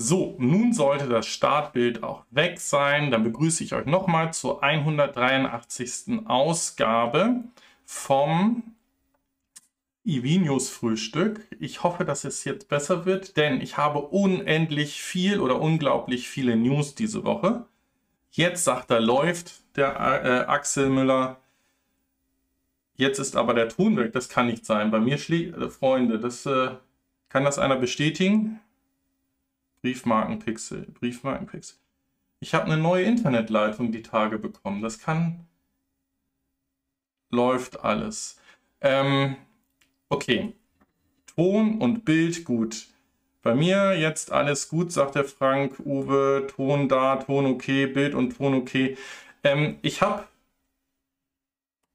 So, nun sollte das Startbild auch weg sein. Dann begrüße ich euch nochmal zur 183. Ausgabe vom Ivinius Frühstück. Ich hoffe, dass es jetzt besser wird, denn ich habe unendlich viel oder unglaublich viele News diese Woche. Jetzt sagt er, läuft der äh, Axel Müller. Jetzt ist aber der Ton weg. Das kann nicht sein. Bei mir schlägt, äh, Freunde, das äh, kann das einer bestätigen? Briefmarkenpixel, Briefmarkenpixel. Ich habe eine neue Internetleitung die Tage bekommen. Das kann. Läuft alles. Ähm, okay. Ton und Bild gut. Bei mir jetzt alles gut, sagt der Frank. Uwe, Ton da, Ton okay, Bild und Ton okay. Ähm, ich habe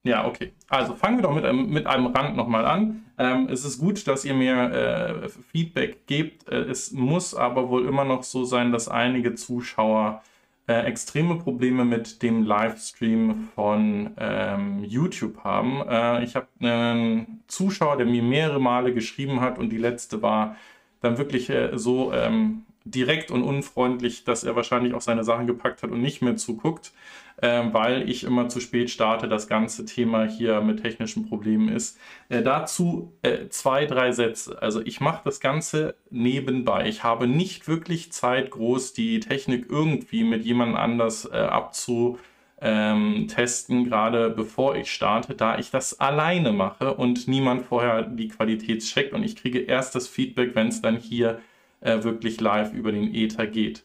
ja, okay. Also fangen wir doch mit einem, mit einem Rand nochmal an. Ähm, es ist gut, dass ihr mir äh, Feedback gebt. Äh, es muss aber wohl immer noch so sein, dass einige Zuschauer äh, extreme Probleme mit dem Livestream von ähm, YouTube haben. Äh, ich habe einen Zuschauer, der mir mehrere Male geschrieben hat und die letzte war dann wirklich äh, so ähm, direkt und unfreundlich, dass er wahrscheinlich auch seine Sachen gepackt hat und nicht mehr zuguckt, äh, weil ich immer zu spät starte, das ganze Thema hier mit technischen Problemen ist. Äh, dazu äh, zwei, drei Sätze. Also ich mache das Ganze nebenbei. Ich habe nicht wirklich Zeit, groß die Technik irgendwie mit jemand anders äh, abzu ähm, testen, gerade bevor ich starte, da ich das alleine mache und niemand vorher die Qualität checkt und ich kriege erst das Feedback, wenn es dann hier äh, wirklich live über den Ether geht.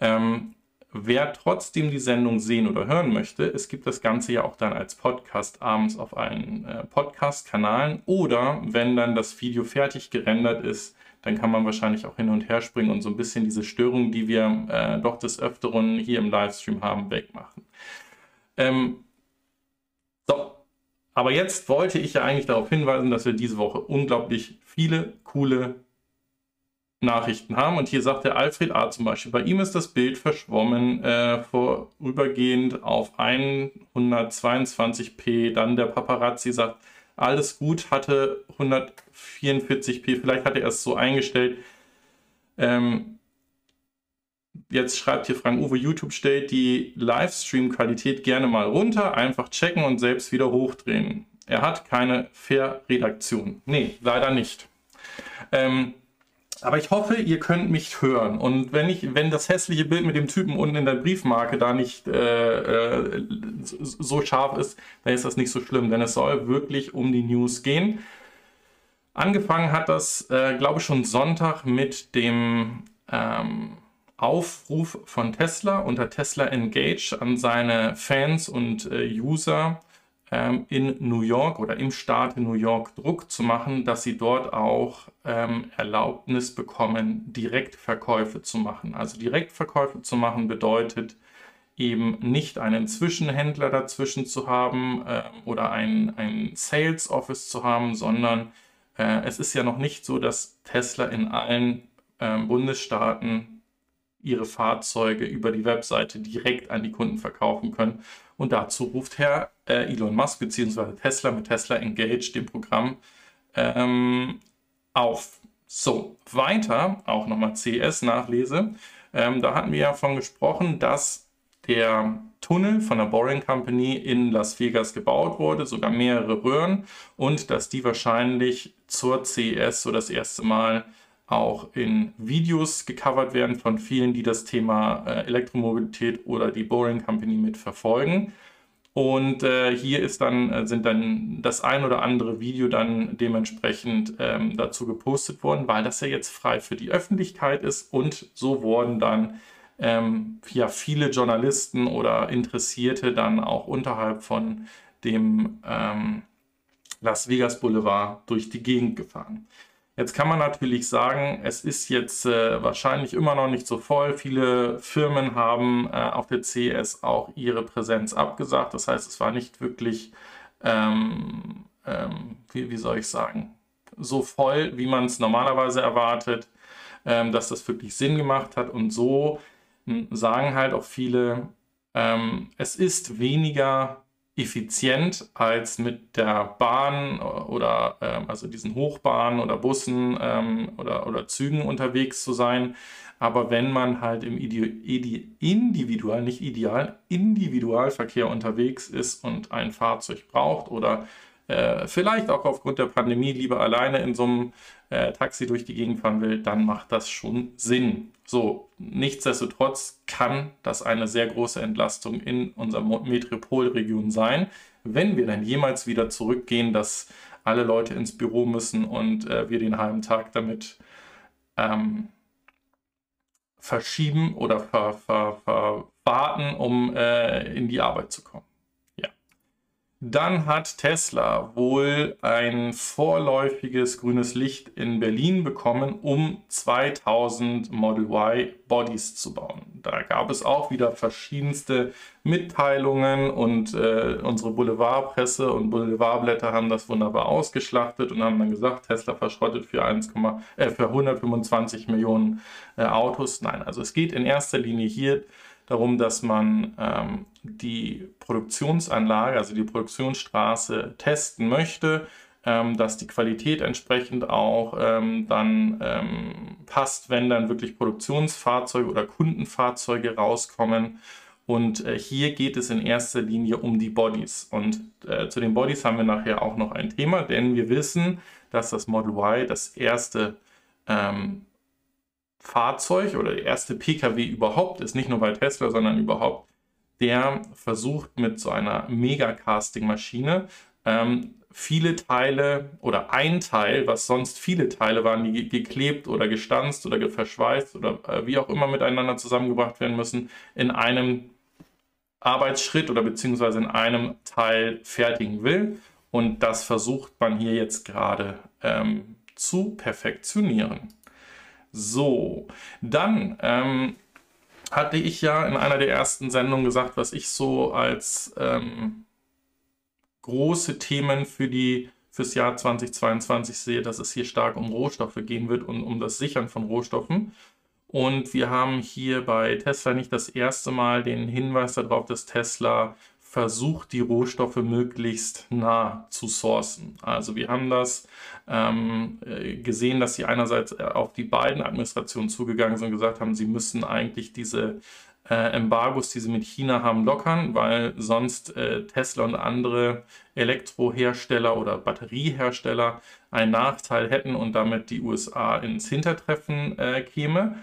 Ähm, wer trotzdem die Sendung sehen oder hören möchte, es gibt das Ganze ja auch dann als Podcast abends auf allen äh, Podcast-Kanalen oder wenn dann das Video fertig gerendert ist, dann kann man wahrscheinlich auch hin und her springen und so ein bisschen diese Störungen, die wir äh, doch des Öfteren hier im Livestream haben, wegmachen. Ähm, so, aber jetzt wollte ich ja eigentlich darauf hinweisen, dass wir diese Woche unglaublich viele coole Nachrichten haben. Und hier sagt der Alfred A. zum Beispiel, bei ihm ist das Bild verschwommen, äh, vorübergehend auf 122p. Dann der Paparazzi sagt, alles gut, hatte 144p, vielleicht hat er es so eingestellt. Ähm, jetzt schreibt hier Frank Uwe, YouTube stellt die Livestream-Qualität gerne mal runter, einfach checken und selbst wieder hochdrehen. Er hat keine Fair-Redaktion. Nee, leider nicht. Ähm, aber ich hoffe, ihr könnt mich hören. Und wenn ich, wenn das hässliche Bild mit dem Typen unten in der Briefmarke da nicht äh, äh, so scharf ist, dann ist das nicht so schlimm, denn es soll wirklich um die News gehen. Angefangen hat das, äh, glaube ich, schon Sonntag mit dem ähm, Aufruf von Tesla unter Tesla Engage an seine Fans und äh, User in New York oder im Staat in New York Druck zu machen, dass sie dort auch ähm, Erlaubnis bekommen, Direktverkäufe zu machen. Also Direktverkäufe zu machen bedeutet eben nicht einen Zwischenhändler dazwischen zu haben äh, oder ein, ein Sales Office zu haben, sondern äh, es ist ja noch nicht so, dass Tesla in allen äh, Bundesstaaten ihre Fahrzeuge über die Webseite direkt an die Kunden verkaufen können. Und dazu ruft Herr äh, Elon Musk bzw. Tesla mit Tesla Engage, dem Programm, ähm, auf. So, weiter, auch nochmal CS-Nachlese. Ähm, da hatten wir ja von gesprochen, dass der Tunnel von der Boring Company in Las Vegas gebaut wurde, sogar mehrere Röhren, und dass die wahrscheinlich zur CS so das erste Mal auch in Videos gecovert werden von vielen, die das Thema äh, Elektromobilität oder die Boring Company mit verfolgen. Und äh, hier ist dann, äh, sind dann das ein oder andere Video dann dementsprechend ähm, dazu gepostet worden, weil das ja jetzt frei für die Öffentlichkeit ist. Und so wurden dann ähm, ja, viele Journalisten oder Interessierte dann auch unterhalb von dem ähm, Las Vegas Boulevard durch die Gegend gefahren. Jetzt kann man natürlich sagen, es ist jetzt äh, wahrscheinlich immer noch nicht so voll. Viele Firmen haben äh, auf der CES auch ihre Präsenz abgesagt. Das heißt, es war nicht wirklich, ähm, ähm, wie, wie, soll ich sagen, so voll, wie man es normalerweise erwartet, ähm, dass das wirklich Sinn gemacht hat. Und so hm, sagen halt auch viele, ähm, es ist weniger effizient als mit der Bahn oder ähm, also diesen Hochbahnen oder Bussen ähm, oder, oder Zügen unterwegs zu sein, Aber wenn man halt im Individual, nicht ideal, Individualverkehr unterwegs ist und ein Fahrzeug braucht oder äh, vielleicht auch aufgrund der Pandemie lieber alleine in so einem äh, Taxi durch die Gegend fahren will, dann macht das schon Sinn. So, nichtsdestotrotz kann das eine sehr große Entlastung in unserer Metropolregion sein, wenn wir dann jemals wieder zurückgehen, dass alle Leute ins Büro müssen und äh, wir den halben Tag damit ähm, verschieben oder ver, ver, verwarten, um äh, in die Arbeit zu kommen. Dann hat Tesla wohl ein vorläufiges grünes Licht in Berlin bekommen, um 2000 Model Y Bodies zu bauen. Da gab es auch wieder verschiedenste Mitteilungen und äh, unsere Boulevardpresse und Boulevardblätter haben das wunderbar ausgeschlachtet und haben dann gesagt, Tesla verschrottet für, 1, äh, für 125 Millionen äh, Autos. Nein, also es geht in erster Linie hier darum, dass man ähm, die Produktionsanlage, also die Produktionsstraße testen möchte, ähm, dass die Qualität entsprechend auch ähm, dann ähm, passt, wenn dann wirklich Produktionsfahrzeuge oder Kundenfahrzeuge rauskommen. Und äh, hier geht es in erster Linie um die Bodies. Und äh, zu den Bodies haben wir nachher auch noch ein Thema, denn wir wissen, dass das Model Y das erste ähm, Fahrzeug oder der erste Pkw überhaupt ist, nicht nur bei Tesla, sondern überhaupt, der versucht mit so einer Mega-Casting-Maschine ähm, viele Teile oder ein Teil, was sonst viele Teile waren, die geklebt oder gestanzt oder verschweißt oder äh, wie auch immer miteinander zusammengebracht werden müssen, in einem Arbeitsschritt oder beziehungsweise in einem Teil fertigen will. Und das versucht man hier jetzt gerade ähm, zu perfektionieren. So, dann ähm, hatte ich ja in einer der ersten Sendungen gesagt, was ich so als ähm, große Themen für die fürs Jahr 2022 sehe, dass es hier stark um Rohstoffe gehen wird und um das Sichern von Rohstoffen. Und wir haben hier bei Tesla nicht das erste Mal den Hinweis darauf, dass Tesla versucht, die Rohstoffe möglichst nah zu sourcen. Also wir haben das ähm, äh, gesehen, dass sie einerseits äh, auf die beiden Administrationen zugegangen sind und gesagt haben, sie müssen eigentlich diese äh, Embargos, die sie mit China haben, lockern, weil sonst äh, Tesla und andere Elektrohersteller oder Batteriehersteller einen Nachteil hätten und damit die USA ins Hintertreffen äh, käme.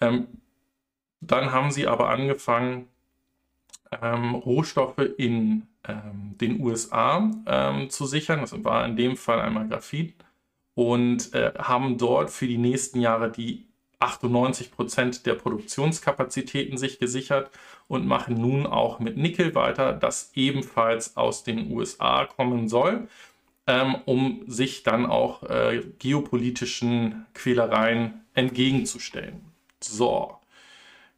Ähm, dann haben sie aber angefangen, ähm, Rohstoffe in ähm, den USA ähm, zu sichern. Das war in dem Fall einmal Graphit und äh, haben dort für die nächsten Jahre die 98 Prozent der Produktionskapazitäten sich gesichert und machen nun auch mit Nickel weiter, das ebenfalls aus den USA kommen soll, ähm, um sich dann auch äh, geopolitischen Quälereien entgegenzustellen. So,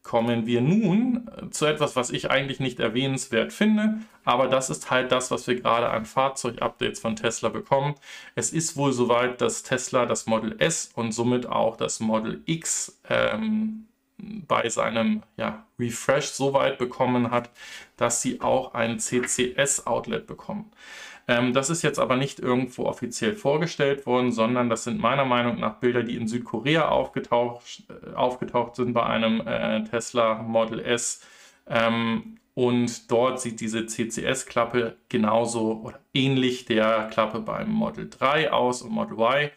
kommen wir nun äh, zu etwas, was ich eigentlich nicht erwähnenswert finde, aber das ist halt das, was wir gerade an Fahrzeugupdates von Tesla bekommen. Es ist wohl soweit, dass Tesla das Model S und somit auch das Model X ähm, bei seinem ja, Refresh so weit bekommen hat, dass sie auch ein CCS-Outlet bekommen. Ähm, das ist jetzt aber nicht irgendwo offiziell vorgestellt worden, sondern das sind meiner Meinung nach Bilder, die in Südkorea aufgetaucht, äh, aufgetaucht sind bei einem äh, Tesla Model S. Ähm, und dort sieht diese CCS-Klappe genauso oder ähnlich der Klappe beim Model 3 aus und Model Y.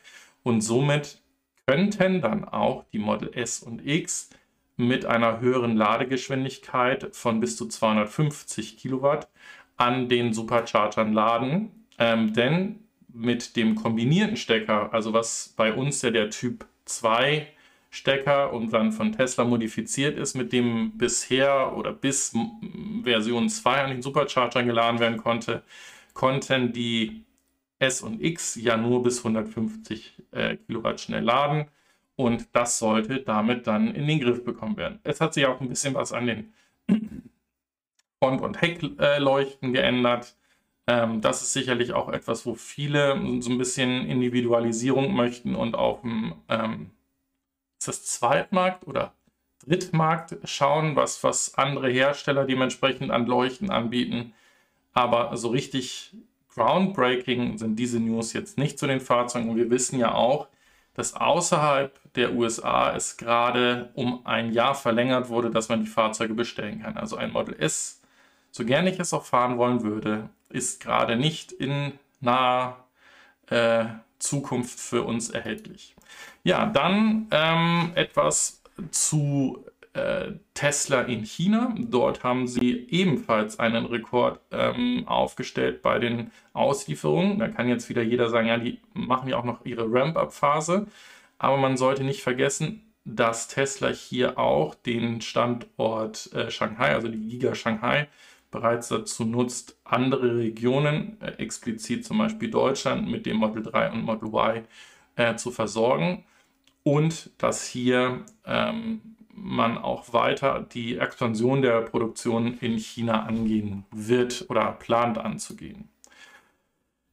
Und somit könnten dann auch die Model S und X mit einer höheren Ladegeschwindigkeit von bis zu 250 Kilowatt an den Superchargern laden. Ähm, denn mit dem kombinierten Stecker, also was bei uns ja der Typ 2 Stecker und dann von Tesla modifiziert ist, mit dem bisher oder bis Version 2 an den Superchargern geladen werden konnte, konnten die S und X ja nur bis 150 äh, Kilowatt schnell laden und das sollte damit dann in den Griff bekommen werden. Es hat sich auch ein bisschen was an den Front- und Heckleuchten geändert. Ähm, das ist sicherlich auch etwas, wo viele so ein bisschen Individualisierung möchten und auf dem ähm, Zweitmarkt oder Drittmarkt schauen, was, was andere Hersteller dementsprechend an Leuchten anbieten. Aber so richtig groundbreaking sind diese News jetzt nicht zu den Fahrzeugen. Und wir wissen ja auch, dass außerhalb der USA es gerade um ein Jahr verlängert wurde, dass man die Fahrzeuge bestellen kann. Also ein Model S, so gerne ich es auch fahren wollen würde, ist gerade nicht in naher äh, Zukunft für uns erhältlich. Ja, dann ähm, etwas zu äh, Tesla in China. Dort haben sie ebenfalls einen Rekord ähm, aufgestellt bei den Auslieferungen. Da kann jetzt wieder jeder sagen, ja, die machen ja auch noch ihre Ramp-up-Phase. Aber man sollte nicht vergessen, dass Tesla hier auch den Standort äh, Shanghai, also die Giga Shanghai, bereits dazu nutzt, andere Regionen, äh, explizit zum Beispiel Deutschland, mit dem Model 3 und Model Y äh, zu versorgen. Und dass hier ähm, man auch weiter die Expansion der Produktion in China angehen wird oder plant anzugehen.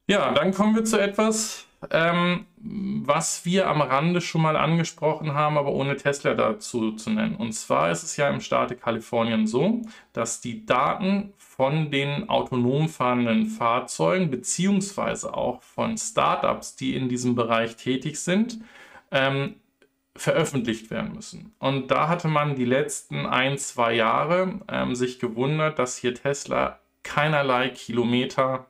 Ja, dann kommen wir zu etwas, ähm, was wir am Rande schon mal angesprochen haben, aber ohne Tesla dazu zu nennen. Und zwar ist es ja im Staate Kalifornien so, dass die Daten von den autonom fahrenden Fahrzeugen beziehungsweise auch von Startups, die in diesem Bereich tätig sind, ähm, veröffentlicht werden müssen. Und da hatte man die letzten ein, zwei Jahre ähm, sich gewundert, dass hier Tesla keinerlei Kilometer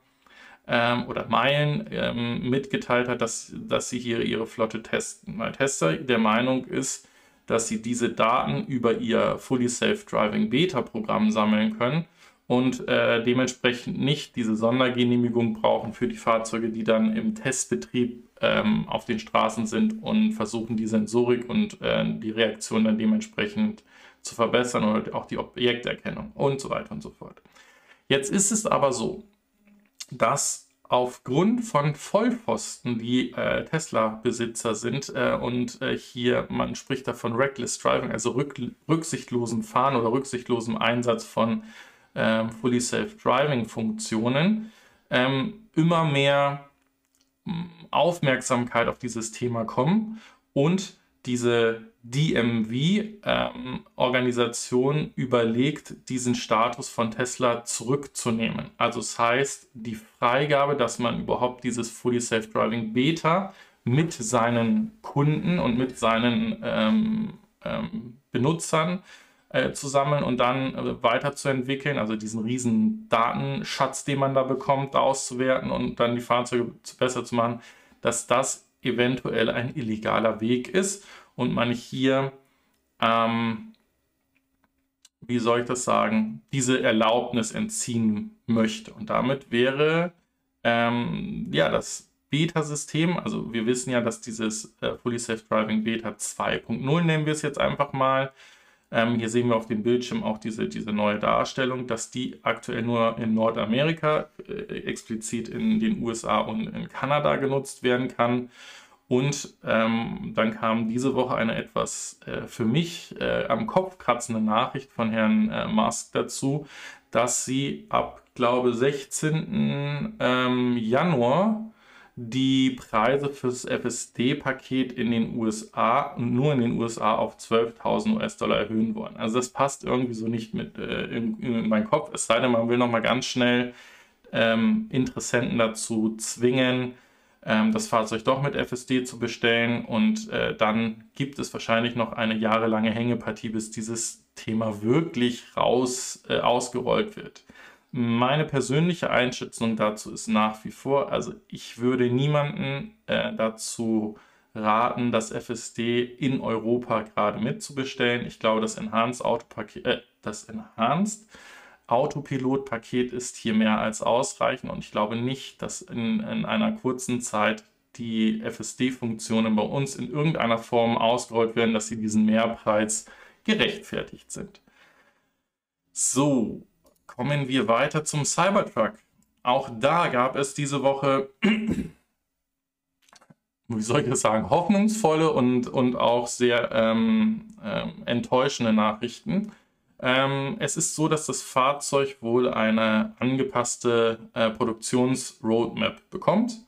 ähm, oder Meilen ähm, mitgeteilt hat, dass, dass sie hier ihre Flotte testen. Weil Tesla der Meinung ist, dass sie diese Daten über ihr Fully Self-Driving Beta-Programm sammeln können und äh, dementsprechend nicht diese Sondergenehmigung brauchen für die Fahrzeuge, die dann im Testbetrieb ähm, auf den Straßen sind und versuchen die Sensorik und äh, die Reaktion dann dementsprechend zu verbessern oder auch die Objekterkennung und so weiter und so fort. Jetzt ist es aber so, dass aufgrund von Vollpfosten, die äh, Tesla-Besitzer sind äh, und äh, hier, man spricht davon Reckless Driving, also rück, rücksichtslosen Fahren oder rücksichtlosen Einsatz von ähm, Fully Self-Driving-Funktionen, ähm, immer mehr Aufmerksamkeit auf dieses Thema kommen und diese DMV-Organisation ähm, überlegt, diesen Status von Tesla zurückzunehmen. Also es das heißt, die Freigabe, dass man überhaupt dieses Fully Self-Driving Beta mit seinen Kunden und mit seinen ähm, ähm, Benutzern äh, zu sammeln und dann äh, weiterzuentwickeln, also diesen riesen Datenschatz, den man da bekommt, auszuwerten und dann die Fahrzeuge besser zu machen, dass das eventuell ein illegaler Weg ist und man hier, ähm, wie soll ich das sagen, diese Erlaubnis entziehen möchte. Und damit wäre ähm, ja das Beta-System, also wir wissen ja, dass dieses äh, Fully Safe Driving Beta 2.0 nennen wir es jetzt einfach mal, ähm, hier sehen wir auf dem Bildschirm auch diese, diese neue Darstellung, dass die aktuell nur in Nordamerika, äh, explizit in den USA und in Kanada genutzt werden kann. Und ähm, dann kam diese Woche eine etwas äh, für mich äh, am Kopf kratzende Nachricht von Herrn äh, Musk dazu, dass sie ab, glaube 16. Ähm, Januar die Preise fürs FSD-Paket in den USA, nur in den USA, auf 12.000 US-Dollar erhöhen wollen. Also das passt irgendwie so nicht mit äh, in, in meinen Kopf, es sei denn, man will nochmal ganz schnell ähm, Interessenten dazu zwingen, ähm, das Fahrzeug doch mit FSD zu bestellen und äh, dann gibt es wahrscheinlich noch eine jahrelange Hängepartie, bis dieses Thema wirklich raus äh, ausgerollt wird. Meine persönliche Einschätzung dazu ist nach wie vor, also ich würde niemanden äh, dazu raten, das FSD in Europa gerade mitzubestellen. Ich glaube, das Enhanced, Autopaket, äh, das Enhanced Autopilot-Paket ist hier mehr als ausreichend und ich glaube nicht, dass in, in einer kurzen Zeit die FSD-Funktionen bei uns in irgendeiner Form ausgerollt werden, dass sie diesen Mehrpreis gerechtfertigt sind. So, Kommen wir weiter zum Cybertruck. Auch da gab es diese Woche, wie soll ich das sagen, hoffnungsvolle und, und auch sehr ähm, ähm, enttäuschende Nachrichten. Ähm, es ist so, dass das Fahrzeug wohl eine angepasste äh, Produktionsroadmap bekommt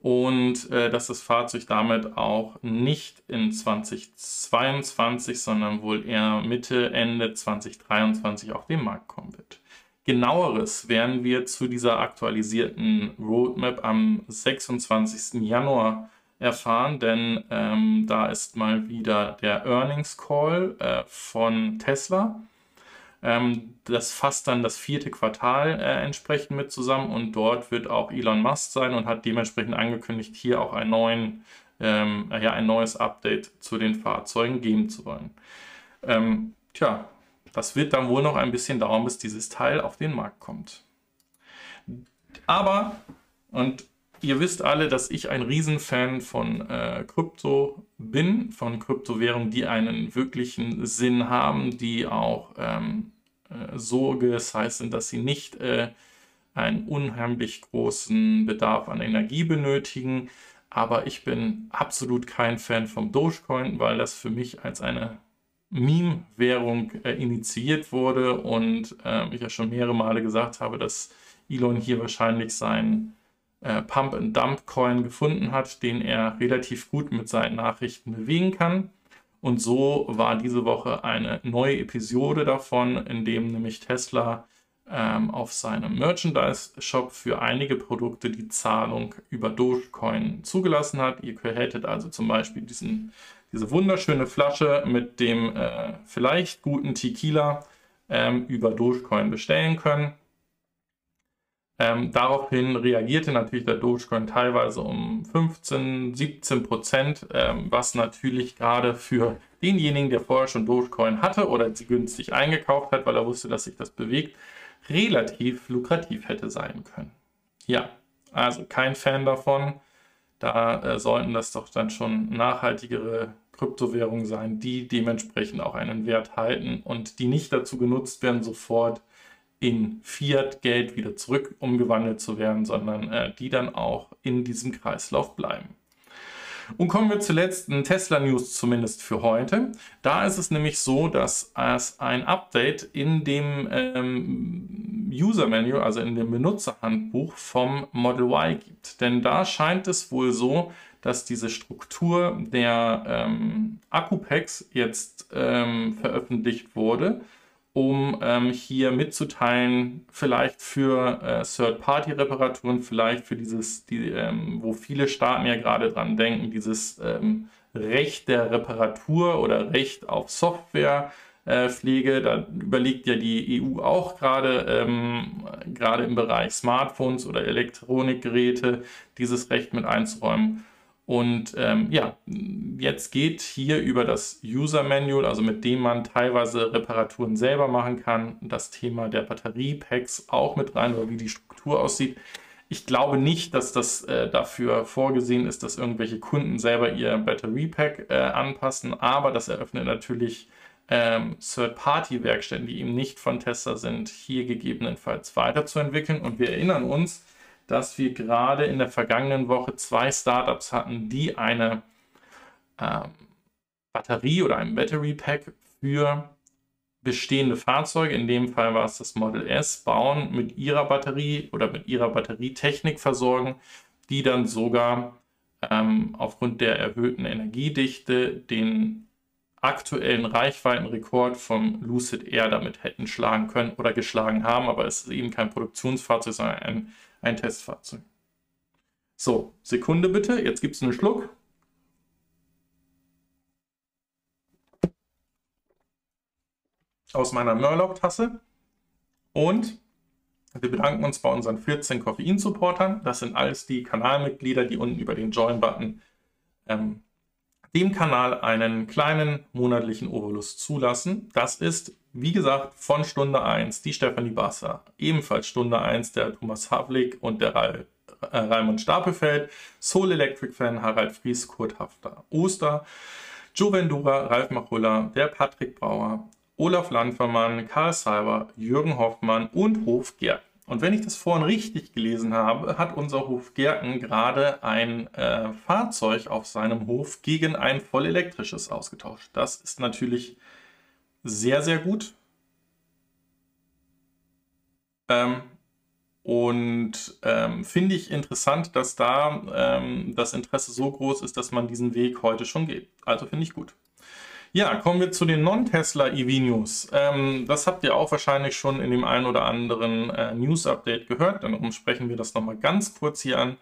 und äh, dass das Fahrzeug damit auch nicht in 2022, sondern wohl eher Mitte, Ende 2023 auf den Markt kommen wird. Genaueres werden wir zu dieser aktualisierten Roadmap am 26. Januar erfahren, denn ähm, da ist mal wieder der Earnings Call äh, von Tesla. Ähm, das fasst dann das vierte Quartal äh, entsprechend mit zusammen und dort wird auch Elon Musk sein und hat dementsprechend angekündigt, hier auch einen neuen, ähm, ja, ein neues Update zu den Fahrzeugen geben zu wollen. Ähm, tja, das wird dann wohl noch ein bisschen dauern, bis dieses Teil auf den Markt kommt. Aber, und ihr wisst alle, dass ich ein Riesenfan von äh, Krypto bin, von Kryptowährungen, die einen wirklichen Sinn haben, die auch ähm, äh, so gesized sind, dass sie nicht äh, einen unheimlich großen Bedarf an Energie benötigen. Aber ich bin absolut kein Fan vom Dogecoin, weil das für mich als eine Meme-Währung äh, initiiert wurde und äh, ich ja schon mehrere Male gesagt habe, dass Elon hier wahrscheinlich seinen äh, Pump-and-Dump-Coin gefunden hat, den er relativ gut mit seinen Nachrichten bewegen kann. Und so war diese Woche eine neue Episode davon, in dem nämlich Tesla ähm, auf seinem Merchandise-Shop für einige Produkte die Zahlung über Dogecoin zugelassen hat. Ihr hättet also zum Beispiel diesen, diese wunderschöne Flasche mit dem äh, vielleicht guten Tequila ähm, über Dogecoin bestellen können. Ähm, daraufhin reagierte natürlich der Dogecoin teilweise um 15, 17 Prozent, ähm, was natürlich gerade für denjenigen, der vorher schon Dogecoin hatte oder sie günstig eingekauft hat, weil er wusste, dass sich das bewegt, relativ lukrativ hätte sein können. Ja, also kein Fan davon. Da äh, sollten das doch dann schon nachhaltigere Kryptowährungen sein, die dementsprechend auch einen Wert halten und die nicht dazu genutzt werden, sofort in Fiat-Geld wieder zurück umgewandelt zu werden, sondern äh, die dann auch in diesem Kreislauf bleiben. Und kommen wir zur letzten Tesla-News zumindest für heute. Da ist es nämlich so, dass es ein Update in dem ähm, User-Manual, also in dem Benutzerhandbuch vom Model Y gibt. Denn da scheint es wohl so, dass diese Struktur der ähm, Akku-Packs jetzt ähm, veröffentlicht wurde um ähm, hier mitzuteilen, vielleicht für äh, Third-Party-Reparaturen, vielleicht für dieses, die, ähm, wo viele Staaten ja gerade dran denken, dieses ähm, Recht der Reparatur oder Recht auf Softwarepflege. Äh, da überlegt ja die EU auch gerade, ähm, gerade im Bereich Smartphones oder Elektronikgeräte, dieses Recht mit einzuräumen. Und ähm, ja, jetzt geht hier über das User Manual, also mit dem man teilweise Reparaturen selber machen kann, das Thema der Batteriepacks auch mit rein, oder wie die Struktur aussieht. Ich glaube nicht, dass das äh, dafür vorgesehen ist, dass irgendwelche Kunden selber ihr Batteriepack äh, anpassen, aber das eröffnet natürlich ähm, Third-Party-Werkstätten, die eben nicht von Tesla sind, hier gegebenenfalls weiterzuentwickeln. Und wir erinnern uns, dass wir gerade in der vergangenen Woche zwei Startups hatten, die eine ähm, Batterie oder ein Battery Pack für bestehende Fahrzeuge, in dem Fall war es das Model S, bauen, mit ihrer Batterie oder mit ihrer Batterietechnik versorgen, die dann sogar ähm, aufgrund der erhöhten Energiedichte den aktuellen Reichweitenrekord vom Lucid Air damit hätten schlagen können oder geschlagen haben, aber es ist eben kein Produktionsfahrzeug, sondern ein ein Testfahrzeug. So, Sekunde bitte, jetzt gibt es einen Schluck. Aus meiner Murloc-Tasse. Und wir bedanken uns bei unseren 14 Koffein-Supportern. Das sind alles die Kanalmitglieder, die unten über den Join-Button ähm, dem Kanal einen kleinen monatlichen Obolus zulassen. Das ist wie gesagt, von Stunde 1 die Stefanie Basser, ebenfalls Stunde 1 der Thomas Havlik und der Ra äh, Raimund Stapelfeld, Soul Electric Fan Harald Fries, Kurt Hafter, Oster, Joe Vendura, Ralf Machulla, der Patrick Brauer, Olaf Landvermann, Karl Seiber, Jürgen Hoffmann und Hof Gerken. Und wenn ich das vorhin richtig gelesen habe, hat unser Hof Gerken gerade ein äh, Fahrzeug auf seinem Hof gegen ein vollelektrisches ausgetauscht. Das ist natürlich sehr, sehr gut. Ähm, und ähm, finde ich interessant, dass da ähm, das Interesse so groß ist, dass man diesen Weg heute schon geht. Also finde ich gut. Ja, kommen wir zu den Non-Tesla EV-News. Ähm, das habt ihr auch wahrscheinlich schon in dem einen oder anderen äh, News-Update gehört. Darum sprechen wir das nochmal ganz kurz hier an.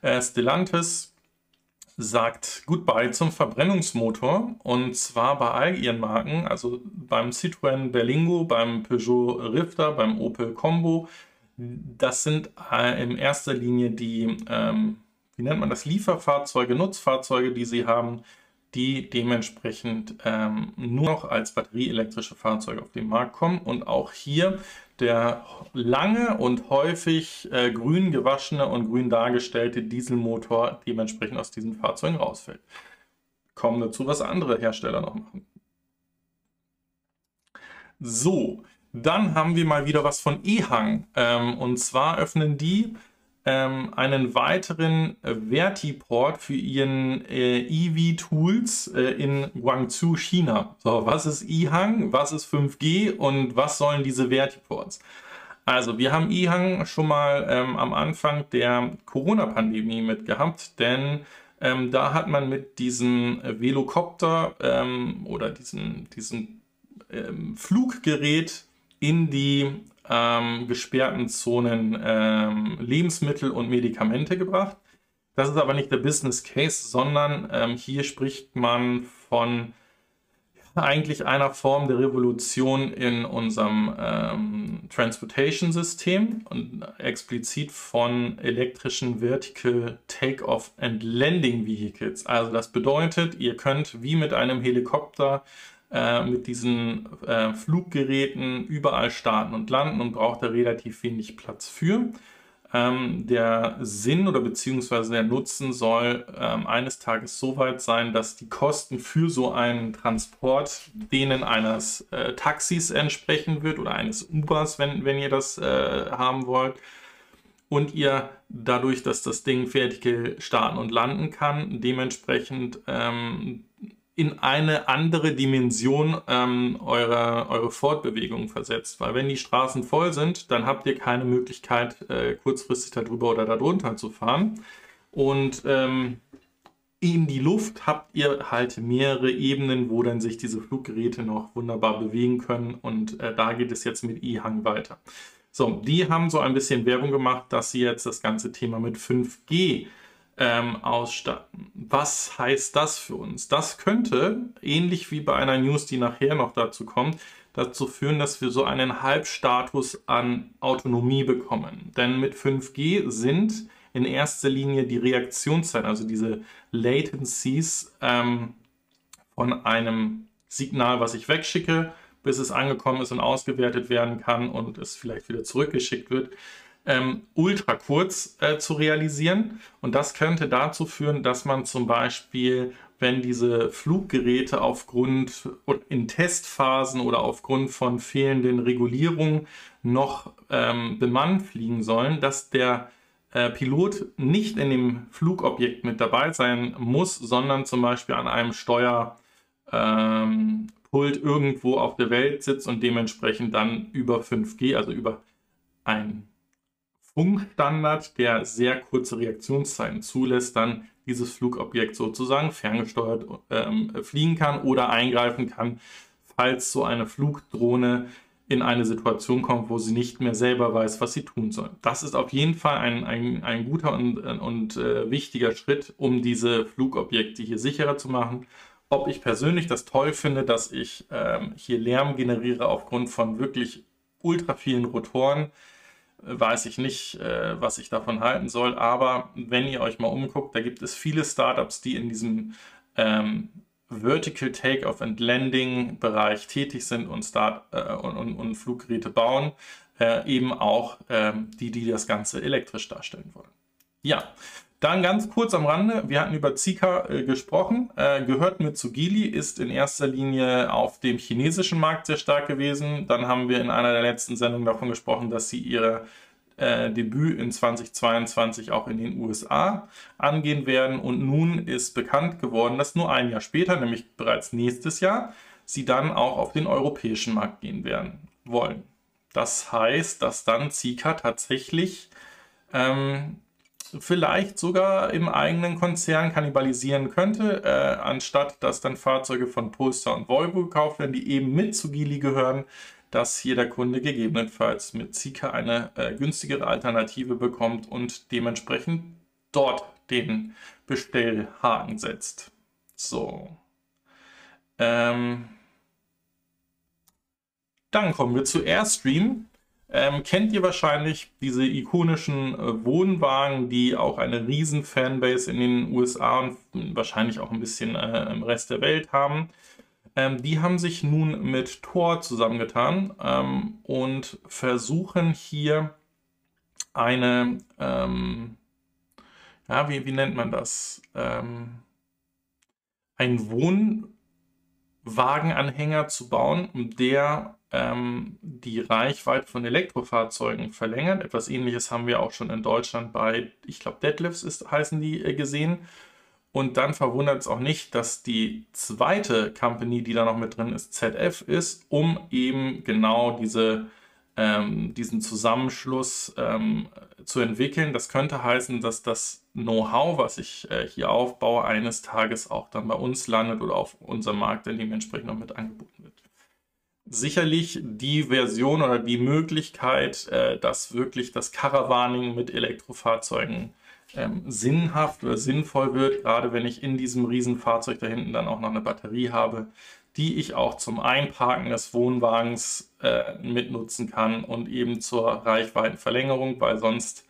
Äh, Stellantis sagt Goodbye zum Verbrennungsmotor und zwar bei all ihren Marken, also beim Citroën Berlingo, beim Peugeot Rifter, beim Opel Combo. Das sind äh, in erster Linie die, ähm, wie nennt man das, Lieferfahrzeuge, Nutzfahrzeuge, die sie haben, die dementsprechend ähm, nur noch als batterieelektrische Fahrzeuge auf den Markt kommen und auch hier der lange und häufig äh, grün gewaschene und grün dargestellte Dieselmotor dementsprechend aus diesen Fahrzeugen rausfällt. Kommen dazu, was andere Hersteller noch machen. So, dann haben wir mal wieder was von eHang. Ähm, und zwar öffnen die ähm, einen weiteren äh, Vertiport für ihren äh, EV-Tools äh, in Guangzhou, China. So, was ist eHang, was ist 5G und was sollen diese Vertiports? Also, wir haben eHang schon mal ähm, am Anfang der Corona-Pandemie mitgehabt, denn ähm, da hat man mit diesem Velocopter ähm, oder diesem, diesem ähm, Fluggerät in die ähm, gesperrten Zonen ähm, Lebensmittel und Medikamente gebracht. Das ist aber nicht der Business Case, sondern ähm, hier spricht man von eigentlich einer Form der Revolution in unserem ähm, Transportation-System und explizit von elektrischen Vertical Take-off and Landing Vehicles. Also das bedeutet, ihr könnt wie mit einem Helikopter äh, mit diesen äh, Fluggeräten überall starten und landen und braucht da relativ wenig Platz für. Ähm, der Sinn oder beziehungsweise der Nutzen soll ähm, eines Tages so weit sein, dass die Kosten für so einen Transport denen eines äh, Taxis entsprechen wird oder eines Ubers, wenn, wenn ihr das äh, haben wollt. Und ihr dadurch, dass das Ding fertig starten und landen kann, dementsprechend ähm, in eine andere Dimension ähm, eure, eure Fortbewegung versetzt. Weil wenn die Straßen voll sind, dann habt ihr keine Möglichkeit, äh, kurzfristig darüber oder darunter zu fahren. Und ähm, in die Luft habt ihr halt mehrere Ebenen, wo dann sich diese Fluggeräte noch wunderbar bewegen können. Und äh, da geht es jetzt mit E-Hang weiter. So, die haben so ein bisschen Werbung gemacht, dass sie jetzt das ganze Thema mit 5G ähm, ausstatten. Was heißt das für uns? Das könnte, ähnlich wie bei einer News, die nachher noch dazu kommt, dazu führen, dass wir so einen Halbstatus an Autonomie bekommen. Denn mit 5G sind in erster Linie die Reaktionszeiten, also diese Latencies ähm, von einem Signal, was ich wegschicke, bis es angekommen ist und ausgewertet werden kann und es vielleicht wieder zurückgeschickt wird, ähm, ultra kurz äh, zu realisieren. Und das könnte dazu führen, dass man zum Beispiel, wenn diese Fluggeräte aufgrund in Testphasen oder aufgrund von fehlenden Regulierungen noch ähm, bemannt fliegen sollen, dass der äh, Pilot nicht in dem Flugobjekt mit dabei sein muss, sondern zum Beispiel an einem Steuerpult ähm, irgendwo auf der Welt sitzt und dementsprechend dann über 5G, also über ein Funkstandard, der sehr kurze Reaktionszeiten zulässt, dann dieses Flugobjekt sozusagen ferngesteuert ähm, fliegen kann oder eingreifen kann, falls so eine Flugdrohne in eine Situation kommt, wo sie nicht mehr selber weiß, was sie tun soll. Das ist auf jeden Fall ein, ein, ein guter und, und äh, wichtiger Schritt, um diese Flugobjekte hier sicherer zu machen. Ob ich persönlich das toll finde, dass ich ähm, hier Lärm generiere aufgrund von wirklich ultra vielen Rotoren, weiß ich nicht, äh, was ich davon halten soll. Aber wenn ihr euch mal umguckt, da gibt es viele Startups, die in diesem ähm, Vertical Takeoff and Landing Bereich tätig sind und, Start, äh, und, und, und, Fluggeräte bauen. Äh, eben auch ähm, die, die das Ganze elektrisch darstellen wollen. Ja, dann ganz kurz am Rande, wir hatten über Zika äh, gesprochen, äh, gehört mit zu Geely, ist in erster Linie auf dem chinesischen Markt sehr stark gewesen. Dann haben wir in einer der letzten Sendungen davon gesprochen, dass sie ihre äh, Debüt in 2022 auch in den USA angehen werden. Und nun ist bekannt geworden, dass nur ein Jahr später, nämlich bereits nächstes Jahr, sie dann auch auf den europäischen Markt gehen werden wollen. Das heißt, dass dann Zika tatsächlich ähm, vielleicht sogar im eigenen Konzern kannibalisieren könnte, äh, anstatt dass dann Fahrzeuge von Polestar und Volvo gekauft werden, die eben mit zu Geely gehören, dass hier der Kunde gegebenenfalls mit Zika eine äh, günstigere Alternative bekommt und dementsprechend dort den Bestellhaken setzt. So. Ähm, dann kommen wir zu Airstream. Ähm, kennt ihr wahrscheinlich diese ikonischen äh, Wohnwagen, die auch eine riesen Fanbase in den USA und wahrscheinlich auch ein bisschen äh, im Rest der Welt haben. Ähm, die haben sich nun mit Tor zusammengetan ähm, und versuchen hier eine, ähm, ja, wie, wie nennt man das? Ähm, ein Wohnwagenanhänger zu bauen, der ähm, die Reichweite von Elektrofahrzeugen verlängert. Etwas ähnliches haben wir auch schon in Deutschland bei, ich glaube, Deadlifts ist, heißen die, äh, gesehen. Und dann verwundert es auch nicht, dass die zweite Company, die da noch mit drin ist, ZF ist, um eben genau diese, ähm, diesen Zusammenschluss ähm, zu entwickeln. Das könnte heißen, dass das Know-how, was ich äh, hier aufbaue, eines Tages auch dann bei uns landet oder auf unserem Markt dann dementsprechend noch mit angeboten wird sicherlich die Version oder die Möglichkeit, äh, dass wirklich das Caravaning mit Elektrofahrzeugen ähm, sinnhaft oder sinnvoll wird, gerade wenn ich in diesem Riesenfahrzeug da hinten dann auch noch eine Batterie habe, die ich auch zum Einparken des Wohnwagens äh, mitnutzen kann und eben zur Reichweitenverlängerung, weil sonst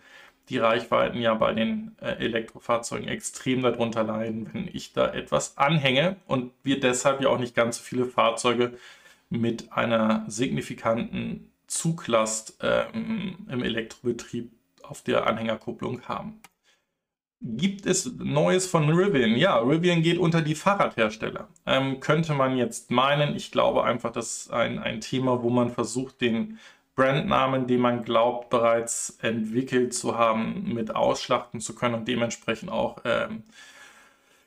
die Reichweiten ja bei den äh, Elektrofahrzeugen extrem darunter leiden, wenn ich da etwas anhänge und wir deshalb ja auch nicht ganz so viele Fahrzeuge mit einer signifikanten Zuglast ähm, im Elektrobetrieb auf der Anhängerkupplung haben. Gibt es Neues von Rivian? Ja, Rivian geht unter die Fahrradhersteller. Ähm, könnte man jetzt meinen, ich glaube einfach, das ist ein, ein Thema, wo man versucht, den Brandnamen, den man glaubt bereits entwickelt zu haben, mit ausschlachten zu können und dementsprechend auch ähm,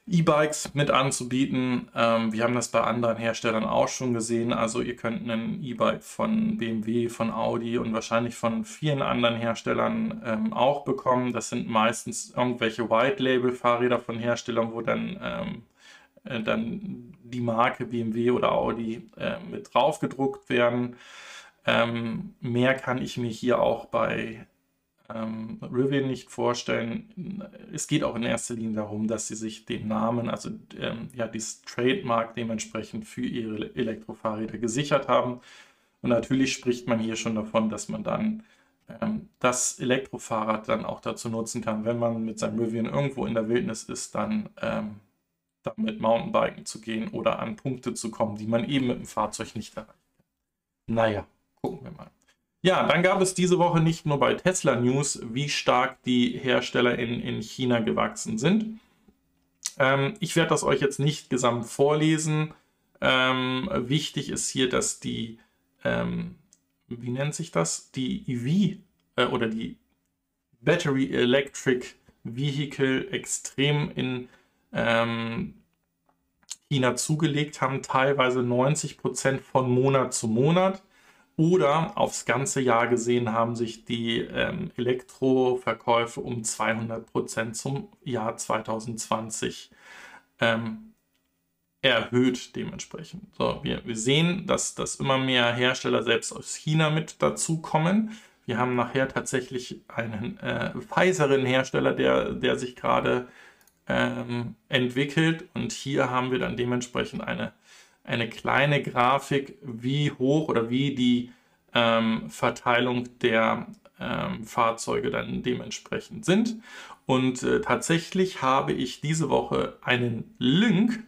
E-Bikes mit anzubieten. Ähm, wir haben das bei anderen Herstellern auch schon gesehen. Also ihr könnt ein E-Bike von BMW, von Audi und wahrscheinlich von vielen anderen Herstellern ähm, auch bekommen. Das sind meistens irgendwelche White-Label-Fahrräder von Herstellern, wo dann, ähm, äh, dann die Marke BMW oder Audi äh, mit drauf gedruckt werden. Ähm, mehr kann ich mir hier auch bei ähm, Rivian nicht vorstellen. Es geht auch in erster Linie darum, dass sie sich den Namen, also ähm, ja, dieses Trademark dementsprechend für ihre Elektrofahrräder gesichert haben. Und natürlich spricht man hier schon davon, dass man dann ähm, das Elektrofahrrad dann auch dazu nutzen kann, wenn man mit seinem Rivian irgendwo in der Wildnis ist, dann ähm, damit Mountainbiken zu gehen oder an Punkte zu kommen, die man eben mit dem Fahrzeug nicht erreicht. Naja, gucken wir mal. Ja, dann gab es diese Woche nicht nur bei Tesla News, wie stark die Hersteller in, in China gewachsen sind. Ähm, ich werde das euch jetzt nicht gesamt vorlesen. Ähm, wichtig ist hier, dass die, ähm, wie nennt sich das? Die EV äh, oder die Battery Electric Vehicle extrem in ähm, China zugelegt haben, teilweise 90 Prozent von Monat zu Monat. Oder aufs ganze Jahr gesehen haben sich die ähm, Elektroverkäufe um 200 Prozent zum Jahr 2020 ähm, erhöht dementsprechend. So, wir, wir sehen, dass, dass immer mehr Hersteller selbst aus China mit dazukommen. Wir haben nachher tatsächlich einen äh, weiteren Hersteller, der, der sich gerade ähm, entwickelt. Und hier haben wir dann dementsprechend eine eine kleine Grafik, wie hoch oder wie die ähm, Verteilung der ähm, Fahrzeuge dann dementsprechend sind. Und äh, tatsächlich habe ich diese Woche einen Link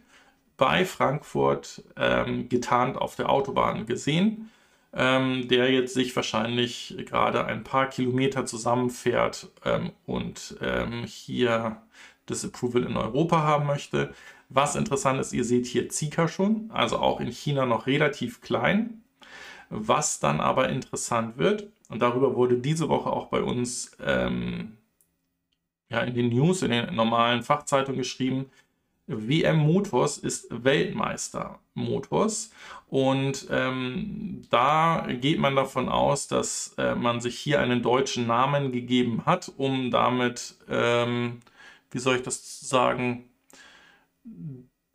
bei Frankfurt ähm, getarnt auf der Autobahn gesehen, ähm, der jetzt sich wahrscheinlich gerade ein paar Kilometer zusammenfährt ähm, und ähm, hier das Approval in Europa haben möchte. Was interessant ist, ihr seht hier Zika schon, also auch in China noch relativ klein. Was dann aber interessant wird, und darüber wurde diese Woche auch bei uns ähm, ja, in den News, in den normalen Fachzeitungen geschrieben, WM Motors ist Weltmeister Motors und ähm, da geht man davon aus, dass äh, man sich hier einen deutschen Namen gegeben hat, um damit, ähm, wie soll ich das sagen,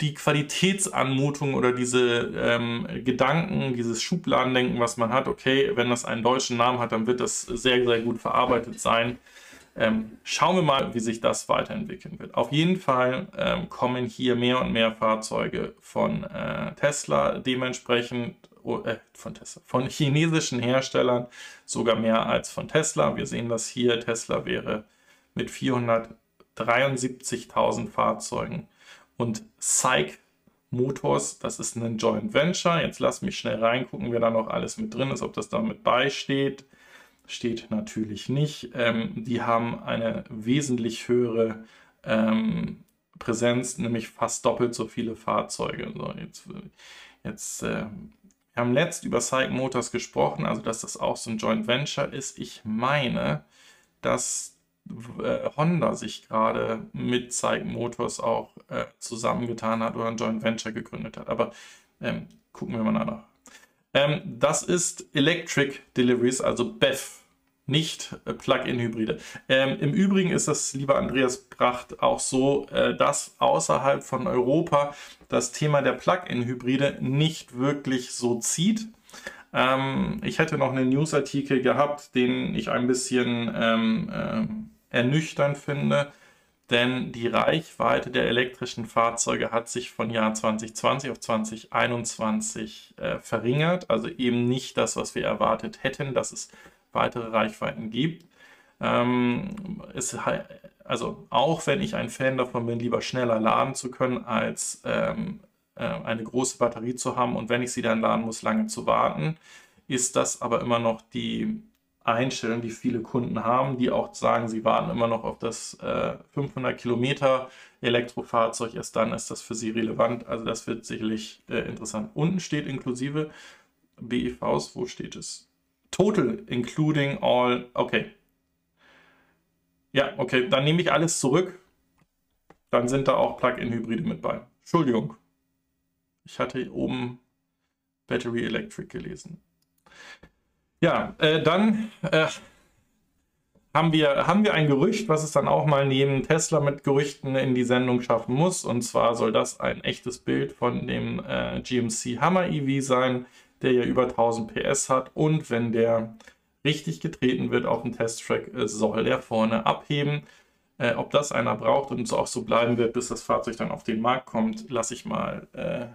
die Qualitätsanmutung oder diese ähm, Gedanken, dieses Schubladendenken, was man hat, okay, wenn das einen deutschen Namen hat, dann wird das sehr, sehr gut verarbeitet sein. Ähm, schauen wir mal, wie sich das weiterentwickeln wird. Auf jeden Fall ähm, kommen hier mehr und mehr Fahrzeuge von äh, Tesla, dementsprechend oh, äh, von Tesla, von chinesischen Herstellern, sogar mehr als von Tesla. Wir sehen das hier. Tesla wäre mit 473.000 Fahrzeugen und SAIC Motors, das ist ein Joint Venture. Jetzt lass mich schnell reingucken, wer da noch alles mit drin ist, ob das da mit beisteht. Steht natürlich nicht. Ähm, die haben eine wesentlich höhere ähm, Präsenz, nämlich fast doppelt so viele Fahrzeuge. So, jetzt, jetzt äh, wir haben letzt über Psych Motors gesprochen, also dass das auch so ein Joint Venture ist. Ich meine, dass äh, Honda sich gerade mit Zeig Motors auch äh, zusammengetan hat oder ein Joint Venture gegründet hat. Aber ähm, gucken wir mal nach. Ähm, das ist Electric Deliveries, also BEV, nicht äh, Plug-in-Hybride. Ähm, Im Übrigen ist das, lieber Andreas Bracht, auch so, äh, dass außerhalb von Europa das Thema der Plug-in-Hybride nicht wirklich so zieht. Ähm, ich hätte noch einen Newsartikel gehabt, den ich ein bisschen ähm, ähm ernüchternd finde, denn die Reichweite der elektrischen Fahrzeuge hat sich von Jahr 2020 auf 2021 äh, verringert. Also eben nicht das, was wir erwartet hätten, dass es weitere Reichweiten gibt. Ähm, es, also auch wenn ich ein Fan davon bin, lieber schneller laden zu können, als ähm, äh, eine große Batterie zu haben und wenn ich sie dann laden muss, lange zu warten, ist das aber immer noch die Einstellung, die viele Kunden haben, die auch sagen, sie warten immer noch auf das äh, 500 Kilometer Elektrofahrzeug. Erst dann ist das für sie relevant. Also das wird sicherlich äh, interessant. Unten steht inklusive BEVs. Wo steht es? Total, including all. Okay. Ja, okay. Dann nehme ich alles zurück. Dann sind da auch Plug-in-Hybride mit bei. Entschuldigung. Ich hatte oben Battery Electric gelesen. Ja, äh, dann äh, haben, wir, haben wir ein Gerücht, was es dann auch mal neben Tesla mit Gerüchten in die Sendung schaffen muss. Und zwar soll das ein echtes Bild von dem äh, GMC Hammer EV sein, der ja über 1000 PS hat. Und wenn der richtig getreten wird auf dem Testtrack, äh, soll der vorne abheben. Äh, ob das einer braucht und es auch so bleiben wird, bis das Fahrzeug dann auf den Markt kommt, lasse ich mal äh,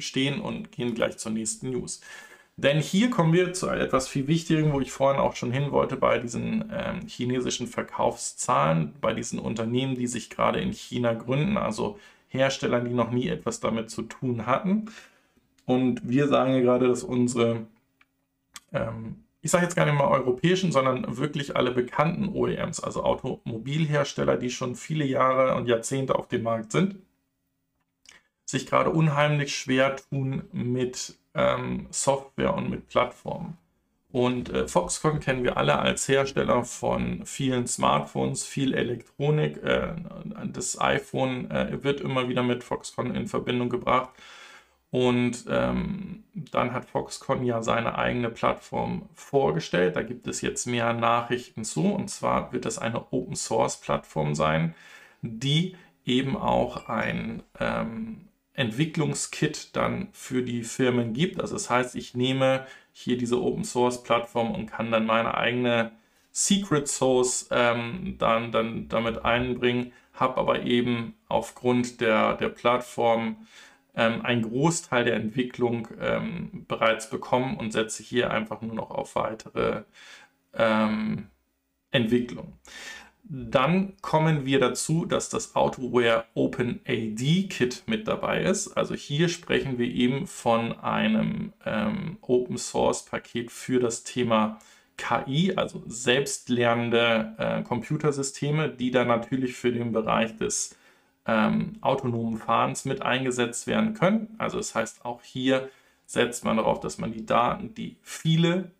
stehen und gehen gleich zur nächsten News. Denn hier kommen wir zu etwas viel Wichtigem, wo ich vorhin auch schon hin wollte, bei diesen ähm, chinesischen Verkaufszahlen, bei diesen Unternehmen, die sich gerade in China gründen, also Hersteller, die noch nie etwas damit zu tun hatten. Und wir sagen ja gerade, dass unsere, ähm, ich sage jetzt gar nicht mal europäischen, sondern wirklich alle bekannten OEMs, also Automobilhersteller, die schon viele Jahre und Jahrzehnte auf dem Markt sind, sich gerade unheimlich schwer tun mit ähm, Software und mit Plattformen. Und äh, Foxconn kennen wir alle als Hersteller von vielen Smartphones, viel Elektronik. Äh, das iPhone äh, wird immer wieder mit Foxconn in Verbindung gebracht. Und ähm, dann hat Foxconn ja seine eigene Plattform vorgestellt. Da gibt es jetzt mehr Nachrichten zu. Und zwar wird es eine Open Source Plattform sein, die eben auch ein ähm, Entwicklungskit dann für die Firmen gibt. Also das heißt, ich nehme hier diese Open Source Plattform und kann dann meine eigene Secret Source ähm, dann, dann damit einbringen, habe aber eben aufgrund der, der Plattform ähm, einen Großteil der Entwicklung ähm, bereits bekommen und setze hier einfach nur noch auf weitere ähm, Entwicklung. Dann kommen wir dazu, dass das AutoWare OpenAD Kit mit dabei ist. Also hier sprechen wir eben von einem ähm, Open Source Paket für das Thema KI, also selbstlernende äh, Computersysteme, die dann natürlich für den Bereich des ähm, autonomen Fahrens mit eingesetzt werden können. Also das heißt, auch hier setzt man darauf, dass man die Daten, die viele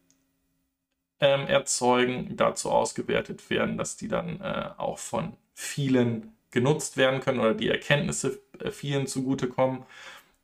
ähm, erzeugen, dazu ausgewertet werden, dass die dann äh, auch von vielen genutzt werden können oder die Erkenntnisse äh, vielen zugutekommen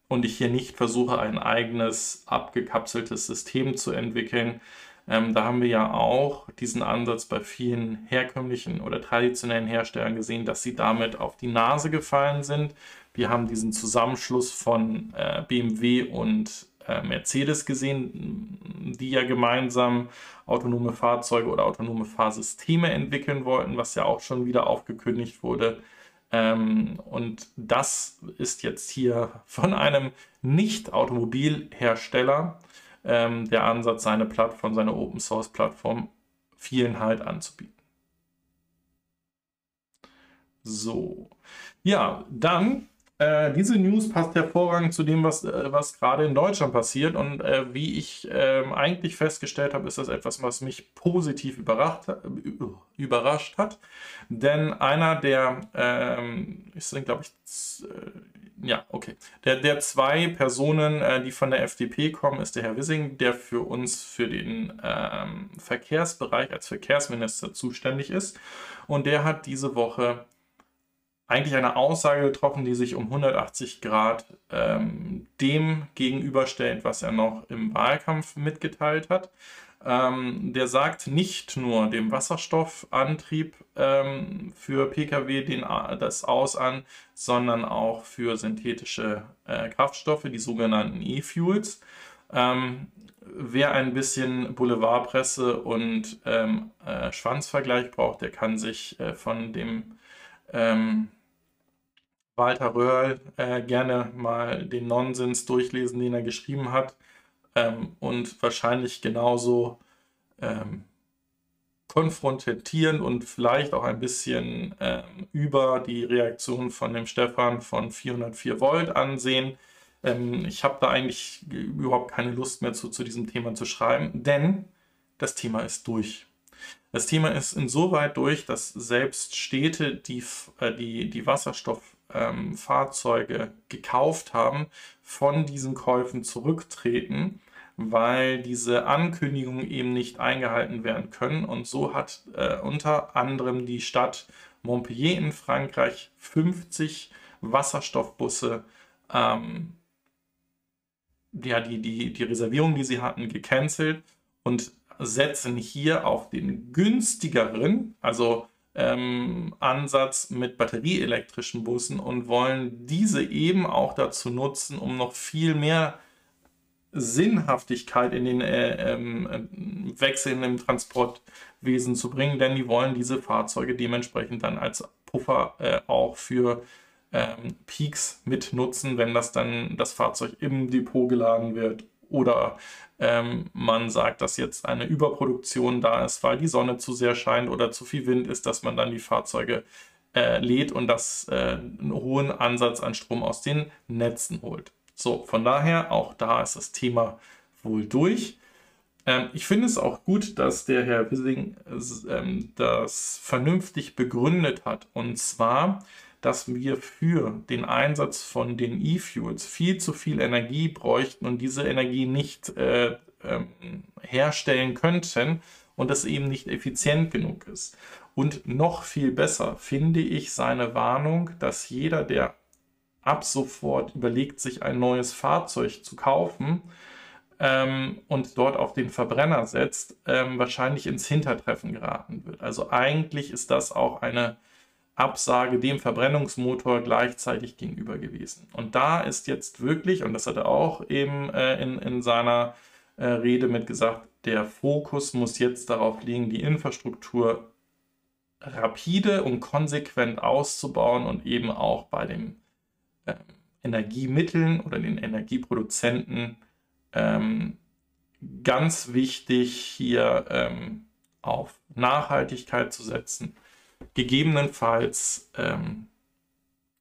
und ich hier nicht versuche, ein eigenes abgekapseltes System zu entwickeln. Ähm, da haben wir ja auch diesen Ansatz bei vielen herkömmlichen oder traditionellen Herstellern gesehen, dass sie damit auf die Nase gefallen sind. Wir haben diesen Zusammenschluss von äh, BMW und Mercedes gesehen, die ja gemeinsam autonome Fahrzeuge oder autonome Fahrsysteme entwickeln wollten, was ja auch schon wieder aufgekündigt wurde. Ähm, und das ist jetzt hier von einem Nicht-Automobilhersteller ähm, der Ansatz, seine Plattform, seine Open-Source-Plattform vielen halt anzubieten. So, ja, dann äh, diese News passt hervorragend zu dem, was, äh, was gerade in Deutschland passiert. Und äh, wie ich ähm, eigentlich festgestellt habe, ist das etwas, was mich positiv überrascht, überrascht hat. Denn einer der, ähm, ich glaube ich, äh, ja, okay, der, der zwei Personen, äh, die von der FDP kommen, ist der Herr Wissing, der für uns für den ähm, Verkehrsbereich als Verkehrsminister zuständig ist. Und der hat diese Woche eigentlich eine Aussage getroffen, die sich um 180 Grad ähm, dem gegenüberstellt, was er noch im Wahlkampf mitgeteilt hat. Ähm, der sagt nicht nur dem Wasserstoffantrieb ähm, für Pkw den, das Aus an, sondern auch für synthetische äh, Kraftstoffe, die sogenannten E-Fuels. Ähm, wer ein bisschen Boulevardpresse und ähm, äh, Schwanzvergleich braucht, der kann sich äh, von dem ähm, Walter Röhrl äh, gerne mal den Nonsens durchlesen, den er geschrieben hat ähm, und wahrscheinlich genauso ähm, konfrontieren und vielleicht auch ein bisschen ähm, über die Reaktion von dem Stefan von 404 Volt ansehen. Ähm, ich habe da eigentlich überhaupt keine Lust mehr zu, zu diesem Thema zu schreiben, denn das Thema ist durch. Das Thema ist insoweit durch, dass selbst Städte, die, äh, die, die Wasserstoff ähm, gekauft haben, von diesen Käufen zurücktreten, weil diese Ankündigungen eben nicht eingehalten werden können. Und so hat äh, unter anderem die Stadt Montpellier in Frankreich 50 Wasserstoffbusse ähm, ja, die, die, die Reservierung, die sie hatten, gecancelt und setzen hier auf den günstigeren, also ähm, Ansatz mit batterieelektrischen Bussen und wollen diese eben auch dazu nutzen, um noch viel mehr Sinnhaftigkeit in den äh, ähm, Wechseln im Transportwesen zu bringen, denn die wollen diese Fahrzeuge dementsprechend dann als Puffer äh, auch für ähm, Peaks mitnutzen, wenn das dann das Fahrzeug im Depot geladen wird oder ähm, man sagt, dass jetzt eine Überproduktion da ist, weil die Sonne zu sehr scheint oder zu viel Wind ist, dass man dann die Fahrzeuge äh, lädt und das äh, einen hohen Ansatz an Strom aus den Netzen holt. So, von daher, auch da ist das Thema wohl durch. Ähm, ich finde es auch gut, dass der Herr Wissing äh, das vernünftig begründet hat. Und zwar, dass wir für den Einsatz von den E-Fuels viel zu viel Energie bräuchten und diese Energie nicht äh, ähm, herstellen könnten und das eben nicht effizient genug ist. Und noch viel besser finde ich seine Warnung, dass jeder, der ab sofort überlegt, sich ein neues Fahrzeug zu kaufen ähm, und dort auf den Verbrenner setzt, ähm, wahrscheinlich ins Hintertreffen geraten wird. Also eigentlich ist das auch eine Absage dem Verbrennungsmotor gleichzeitig gegenüber gewesen. Und da ist jetzt wirklich, und das hat er auch eben äh, in, in seiner äh, Rede mit gesagt, der Fokus muss jetzt darauf liegen, die Infrastruktur rapide und konsequent auszubauen und eben auch bei den äh, Energiemitteln oder den Energieproduzenten ähm, ganz wichtig hier ähm, auf Nachhaltigkeit zu setzen gegebenenfalls ähm,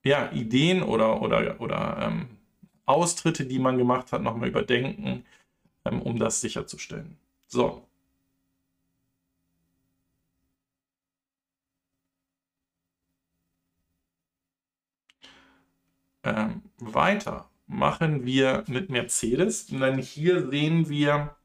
ja, Ideen oder, oder, oder ähm, Austritte, die man gemacht hat, nochmal überdenken, ähm, um das sicherzustellen. So. Ähm, weiter machen wir mit Mercedes, denn hier sehen wir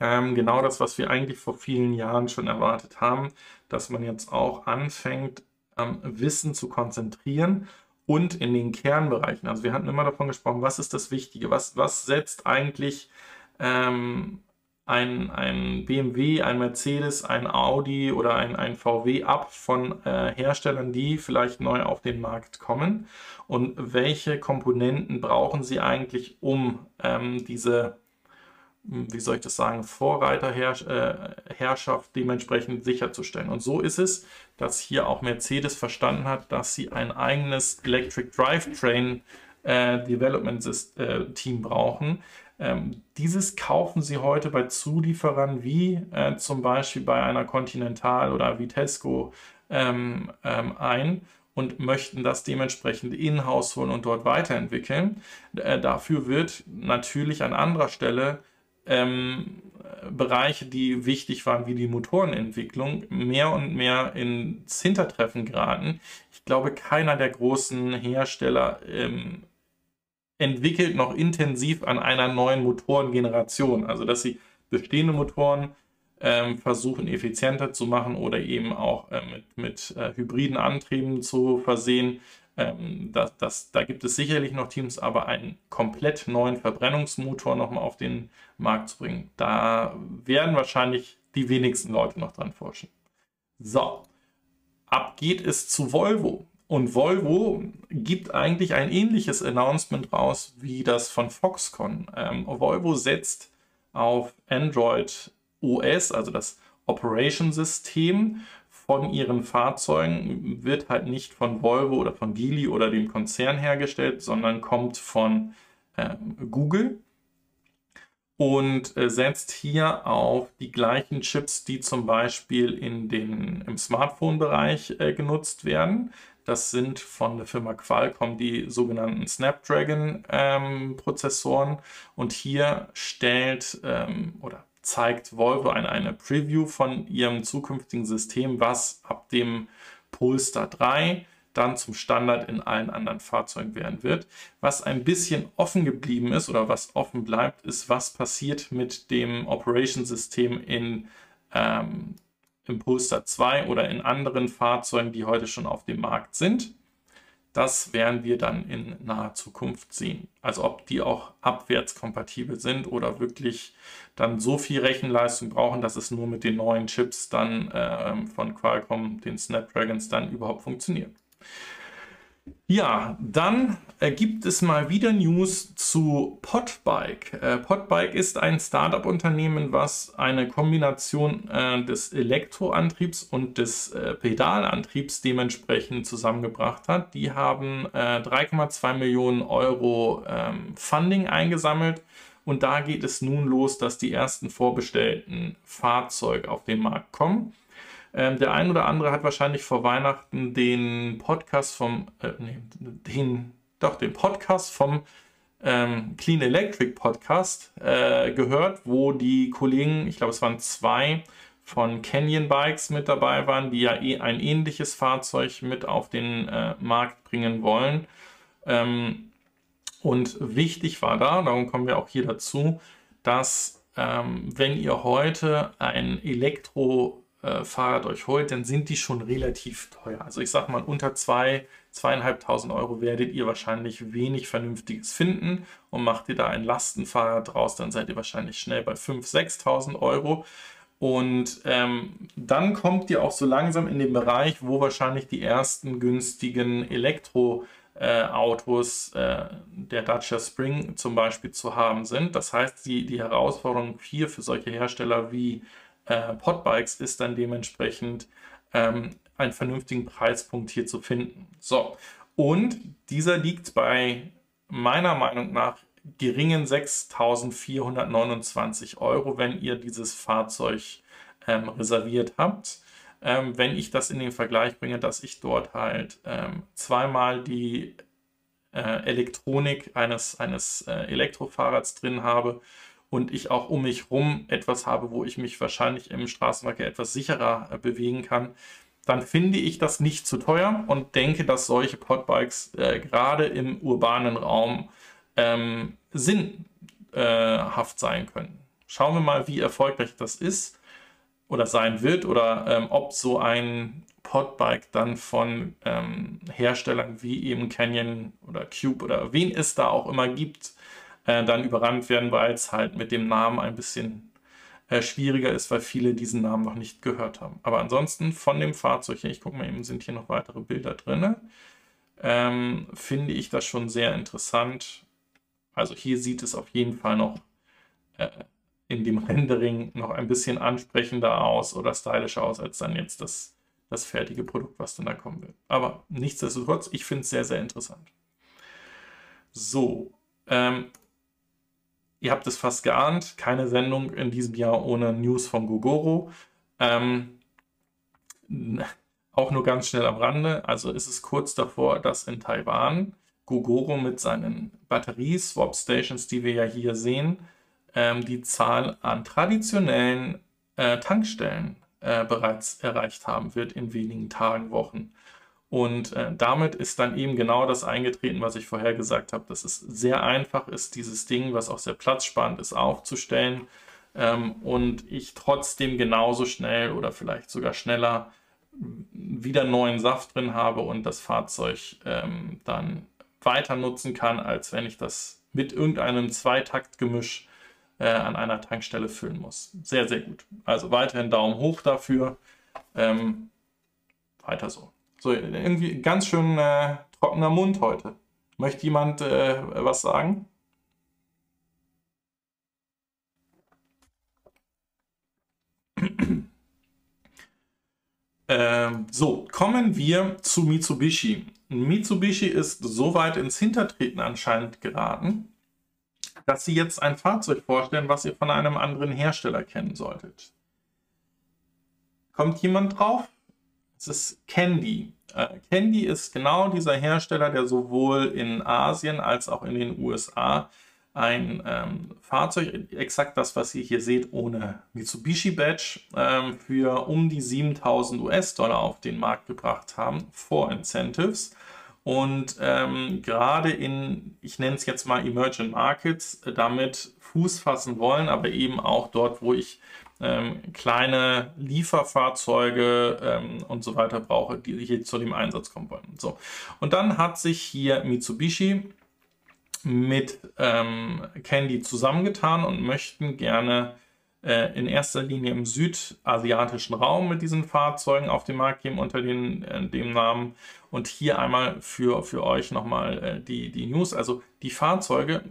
ähm, genau das, was wir eigentlich vor vielen Jahren schon erwartet haben, dass man jetzt auch anfängt, ähm, Wissen zu konzentrieren und in den Kernbereichen. Also wir hatten immer davon gesprochen, was ist das Wichtige, was, was setzt eigentlich ähm, ein, ein BMW, ein Mercedes, ein Audi oder ein, ein VW ab von äh, Herstellern, die vielleicht neu auf den Markt kommen und welche Komponenten brauchen sie eigentlich, um ähm, diese wie soll ich das sagen, Vorreiterherrschaft dementsprechend sicherzustellen. Und so ist es, dass hier auch Mercedes verstanden hat, dass sie ein eigenes Electric Drivetrain äh, Development äh, Team brauchen. Ähm, dieses kaufen sie heute bei Zulieferern wie äh, zum Beispiel bei einer Continental oder Vitesco ähm, ähm, ein und möchten das dementsprechend in-house holen und dort weiterentwickeln. Äh, dafür wird natürlich an anderer Stelle ähm, Bereiche, die wichtig waren, wie die Motorenentwicklung, mehr und mehr ins Hintertreffen geraten. Ich glaube, keiner der großen Hersteller ähm, entwickelt noch intensiv an einer neuen Motorengeneration. Also, dass sie bestehende Motoren ähm, versuchen effizienter zu machen oder eben auch äh, mit, mit äh, hybriden Antrieben zu versehen. Ähm, das, das, da gibt es sicherlich noch Teams, aber einen komplett neuen Verbrennungsmotor nochmal auf den Markt zu bringen, da werden wahrscheinlich die wenigsten Leute noch dran forschen. So, ab geht es zu Volvo. Und Volvo gibt eigentlich ein ähnliches Announcement raus wie das von Foxconn. Ähm, Volvo setzt auf Android OS, also das Operation System von ihren Fahrzeugen, wird halt nicht von Volvo oder von Geely oder dem Konzern hergestellt, sondern kommt von ähm, Google und äh, setzt hier auf die gleichen Chips, die zum Beispiel in den, im Smartphone-Bereich äh, genutzt werden. Das sind von der Firma Qualcomm die sogenannten Snapdragon-Prozessoren. Ähm, und hier stellt ähm, oder zeigt Volvo eine, eine Preview von ihrem zukünftigen System, was ab dem Polestar 3 dann zum Standard in allen anderen Fahrzeugen werden wird. Was ein bisschen offen geblieben ist oder was offen bleibt, ist, was passiert mit dem Operation-System in ähm, im Polestar 2 oder in anderen Fahrzeugen, die heute schon auf dem Markt sind. Das werden wir dann in naher Zukunft sehen. Also ob die auch abwärtskompatibel sind oder wirklich dann so viel Rechenleistung brauchen, dass es nur mit den neuen Chips dann äh, von Qualcomm, den Snapdragons, dann überhaupt funktioniert. Ja, dann gibt es mal wieder News zu Podbike. Äh, Podbike ist ein Startup-Unternehmen, was eine Kombination äh, des Elektroantriebs und des äh, Pedalantriebs dementsprechend zusammengebracht hat. Die haben 3,2 äh, Millionen Euro ähm, Funding eingesammelt und da geht es nun los, dass die ersten vorbestellten Fahrzeuge auf den Markt kommen. Ähm, der ein oder andere hat wahrscheinlich vor Weihnachten den Podcast vom, äh, nee, den, doch, den Podcast vom ähm, Clean Electric Podcast äh, gehört, wo die Kollegen, ich glaube es waren zwei, von Canyon Bikes mit dabei waren, die ja eh ein ähnliches Fahrzeug mit auf den äh, Markt bringen wollen. Ähm, und wichtig war da, darum kommen wir auch hier dazu, dass ähm, wenn ihr heute ein Elektro äh, Fahrrad euch holt, dann sind die schon relativ teuer. Also ich sag mal, unter zwei, zweieinhalbtausend Euro werdet ihr wahrscheinlich wenig Vernünftiges finden und macht ihr da ein Lastenfahrrad draus, dann seid ihr wahrscheinlich schnell bei 5.000, 6.000 Euro. Und ähm, dann kommt ihr auch so langsam in den Bereich, wo wahrscheinlich die ersten günstigen Elektroautos äh, äh, der Dacia Spring zum Beispiel zu haben sind. Das heißt, die, die Herausforderung hier für solche Hersteller wie äh, Podbikes ist dann dementsprechend ähm, einen vernünftigen Preispunkt hier zu finden. So, und dieser liegt bei meiner Meinung nach geringen 6.429 Euro, wenn ihr dieses Fahrzeug ähm, reserviert habt. Ähm, wenn ich das in den Vergleich bringe, dass ich dort halt ähm, zweimal die äh, Elektronik eines, eines äh, Elektrofahrrads drin habe und ich auch um mich herum etwas habe, wo ich mich wahrscheinlich im Straßenverkehr etwas sicherer äh, bewegen kann, dann finde ich das nicht zu teuer und denke, dass solche Podbikes äh, gerade im urbanen Raum ähm, sinnhaft sein können. Schauen wir mal, wie erfolgreich das ist oder sein wird oder ähm, ob so ein Podbike dann von ähm, Herstellern wie eben Canyon oder Cube oder wen es da auch immer gibt, äh, dann überrannt werden, weil es halt mit dem Namen ein bisschen äh, schwieriger ist, weil viele diesen Namen noch nicht gehört haben. Aber ansonsten von dem Fahrzeug her, ich gucke mal eben, sind hier noch weitere Bilder drin, ähm, finde ich das schon sehr interessant. Also hier sieht es auf jeden Fall noch äh, in dem Rendering noch ein bisschen ansprechender aus oder stylischer aus als dann jetzt das, das fertige Produkt, was dann da kommen wird. Aber nichtsdestotrotz, ich finde es sehr, sehr interessant. So, ähm, ihr habt es fast geahnt, keine Sendung in diesem Jahr ohne News von Gogoro. Ähm, auch nur ganz schnell am Rande, also ist es kurz davor, dass in Taiwan Gogoro mit seinen Batterie-Swap-Stations, die wir ja hier sehen, ähm, die Zahl an traditionellen äh, Tankstellen äh, bereits erreicht haben wird in wenigen Tagen, Wochen. Und äh, damit ist dann eben genau das eingetreten, was ich vorher gesagt habe, dass es sehr einfach ist, dieses Ding, was auch sehr platzsparend ist, aufzustellen ähm, und ich trotzdem genauso schnell oder vielleicht sogar schneller wieder neuen Saft drin habe und das Fahrzeug ähm, dann weiter nutzen kann, als wenn ich das mit irgendeinem Zweitaktgemisch äh, an einer Tankstelle füllen muss. Sehr, sehr gut. Also weiterhin Daumen hoch dafür. Ähm, weiter so. So, irgendwie ganz schön äh, trockener Mund heute. Möchte jemand äh, was sagen? Ähm, so, kommen wir zu Mitsubishi. Mitsubishi ist so weit ins Hintertreten anscheinend geraten, dass sie jetzt ein Fahrzeug vorstellen, was ihr von einem anderen Hersteller kennen solltet. Kommt jemand drauf? Es ist Candy. Äh, Candy ist genau dieser Hersteller, der sowohl in Asien als auch in den USA ein ähm, Fahrzeug, exakt das, was ihr hier seht, ohne Mitsubishi Badge, ähm, für um die 7000 US-Dollar auf den Markt gebracht haben, vor Incentives. Und ähm, gerade in, ich nenne es jetzt mal Emerging Markets, äh, damit Fuß fassen wollen, aber eben auch dort, wo ich ähm, kleine Lieferfahrzeuge ähm, und so weiter brauche, die hier zu dem Einsatz kommen wollen. So. Und dann hat sich hier Mitsubishi mit ähm, Candy zusammengetan und möchten gerne äh, in erster Linie im südasiatischen Raum mit diesen Fahrzeugen auf den Markt geben unter den, äh, dem Namen. Und hier einmal für, für euch nochmal äh, die, die News. Also die Fahrzeuge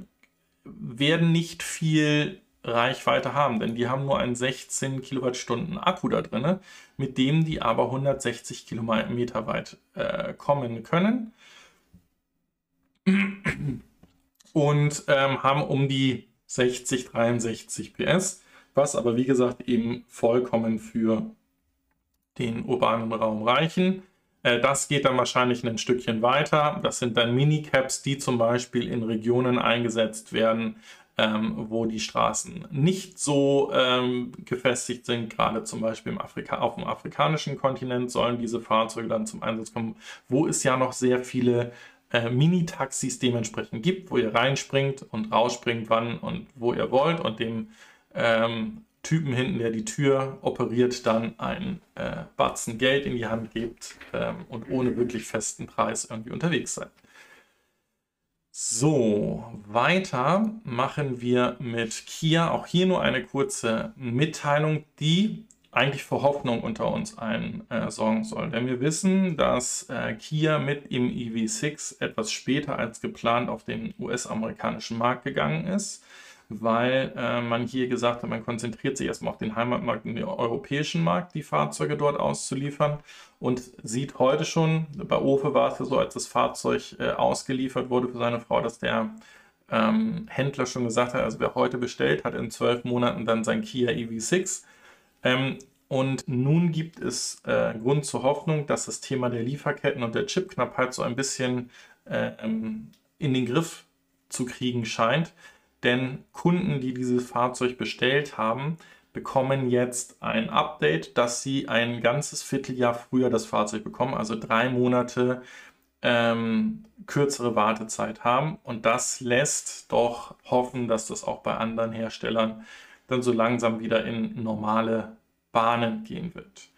werden nicht viel Reichweite haben, denn die haben nur einen 16 Kilowattstunden Akku da drin, mit dem die aber 160 Kilometer weit äh, kommen können und ähm, haben um die 60, 63 PS, was aber wie gesagt eben vollkommen für den urbanen Raum reichen. Äh, das geht dann wahrscheinlich ein Stückchen weiter. Das sind dann Minicaps, die zum Beispiel in Regionen eingesetzt werden, ähm, wo die Straßen nicht so ähm, gefestigt sind. Gerade zum Beispiel im Afrika auf dem afrikanischen Kontinent sollen diese Fahrzeuge dann zum Einsatz kommen, wo es ja noch sehr viele äh, Mini-Taxis dementsprechend gibt, wo ihr reinspringt und rausspringt, wann und wo ihr wollt und dem ähm, Typen hinten, der die Tür operiert, dann einen äh, Batzen Geld in die Hand gibt ähm, und ohne wirklich festen Preis irgendwie unterwegs seid. So, weiter machen wir mit Kia. Auch hier nur eine kurze Mitteilung, die eigentlich für Hoffnung unter uns allen äh, sorgen soll. Denn wir wissen, dass äh, Kia mit im EV6 etwas später als geplant auf den US-amerikanischen Markt gegangen ist, weil äh, man hier gesagt hat, man konzentriert sich erstmal auf den Heimatmarkt und den europäischen Markt, die Fahrzeuge dort auszuliefern und sieht heute schon, bei Ofe war es ja so, als das Fahrzeug äh, ausgeliefert wurde für seine Frau, dass der ähm, Händler schon gesagt hat, also wer heute bestellt, hat in zwölf Monaten dann sein Kia EV6 ähm, und nun gibt es äh, Grund zur Hoffnung, dass das Thema der Lieferketten und der Chipknappheit so ein bisschen äh, in den Griff zu kriegen scheint. Denn Kunden, die dieses Fahrzeug bestellt haben, bekommen jetzt ein Update, dass sie ein ganzes Vierteljahr früher das Fahrzeug bekommen, also drei Monate ähm, kürzere Wartezeit haben. Und das lässt doch hoffen, dass das auch bei anderen Herstellern dann so langsam wieder in normale Bahnen gehen wird.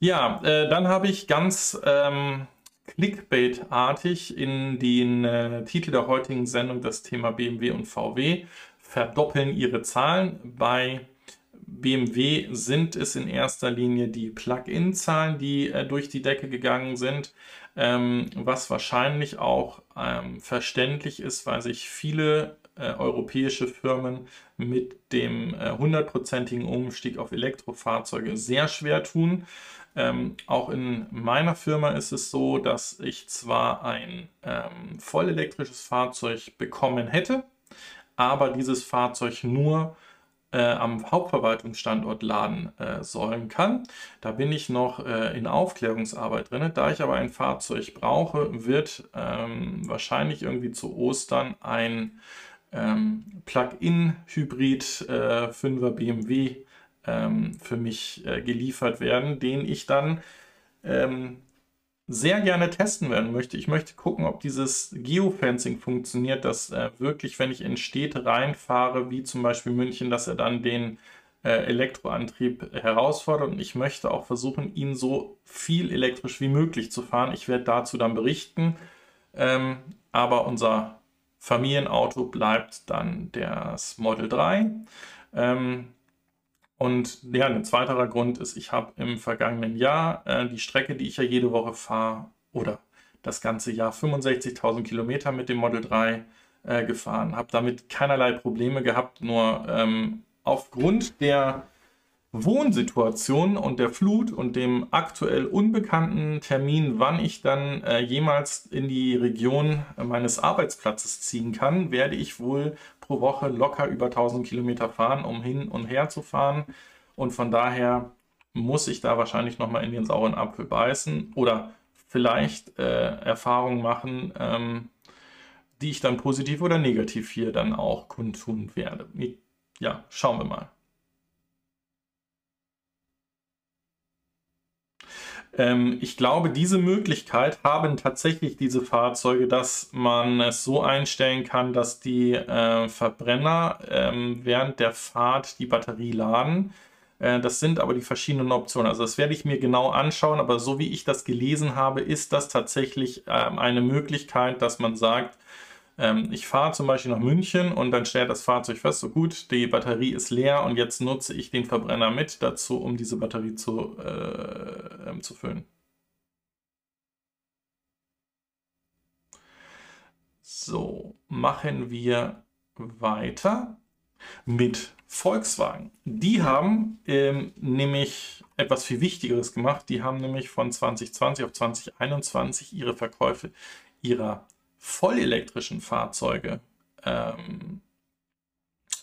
Ja, äh, dann habe ich ganz ähm, Clickbait-artig in den äh, Titel der heutigen Sendung das Thema BMW und VW verdoppeln ihre Zahlen. Bei BMW sind es in erster Linie die Plug-in-Zahlen, die äh, durch die Decke gegangen sind, ähm, was wahrscheinlich auch ähm, verständlich ist, weil sich viele äh, europäische Firmen mit dem äh, hundertprozentigen Umstieg auf Elektrofahrzeuge sehr schwer tun. Ähm, auch in meiner Firma ist es so, dass ich zwar ein ähm, vollelektrisches Fahrzeug bekommen hätte, aber dieses Fahrzeug nur äh, am Hauptverwaltungsstandort laden äh, sollen kann. Da bin ich noch äh, in Aufklärungsarbeit drin. Da ich aber ein Fahrzeug brauche, wird ähm, wahrscheinlich irgendwie zu Ostern ein ähm, Plug-in-Hybrid äh, 5er BMW ähm, für mich äh, geliefert werden, den ich dann ähm, sehr gerne testen werden möchte. Ich möchte gucken, ob dieses Geofencing funktioniert, dass äh, wirklich, wenn ich in Städte reinfahre, wie zum Beispiel München, dass er dann den äh, Elektroantrieb herausfordert. Und ich möchte auch versuchen, ihn so viel elektrisch wie möglich zu fahren. Ich werde dazu dann berichten. Ähm, aber unser Familienauto bleibt dann das Model 3. Ähm, und ja, ein zweiterer Grund ist, ich habe im vergangenen Jahr äh, die Strecke, die ich ja jede Woche fahre, oder das ganze Jahr 65.000 Kilometer mit dem Model 3 äh, gefahren, habe damit keinerlei Probleme gehabt, nur ähm, aufgrund der Wohnsituation und der Flut und dem aktuell unbekannten Termin, wann ich dann äh, jemals in die Region meines Arbeitsplatzes ziehen kann, werde ich wohl pro Woche locker über 1000 Kilometer fahren, um hin und her zu fahren. Und von daher muss ich da wahrscheinlich nochmal in den sauren Apfel beißen oder vielleicht äh, Erfahrungen machen, ähm, die ich dann positiv oder negativ hier dann auch kundtun werde. Ja, schauen wir mal. Ähm, ich glaube, diese Möglichkeit haben tatsächlich diese Fahrzeuge, dass man es so einstellen kann, dass die äh, Verbrenner ähm, während der Fahrt die Batterie laden. Äh, das sind aber die verschiedenen Optionen. Also das werde ich mir genau anschauen, aber so wie ich das gelesen habe, ist das tatsächlich ähm, eine Möglichkeit, dass man sagt, ähm, ich fahre zum Beispiel nach München und dann stellt das Fahrzeug fest, so gut, die Batterie ist leer und jetzt nutze ich den Verbrenner mit dazu, um diese Batterie zu, äh, ähm, zu füllen. So, machen wir weiter mit Volkswagen. Die haben ähm, nämlich etwas viel Wichtigeres gemacht. Die haben nämlich von 2020 auf 2021 ihre Verkäufe ihrer vollelektrischen Fahrzeuge ähm,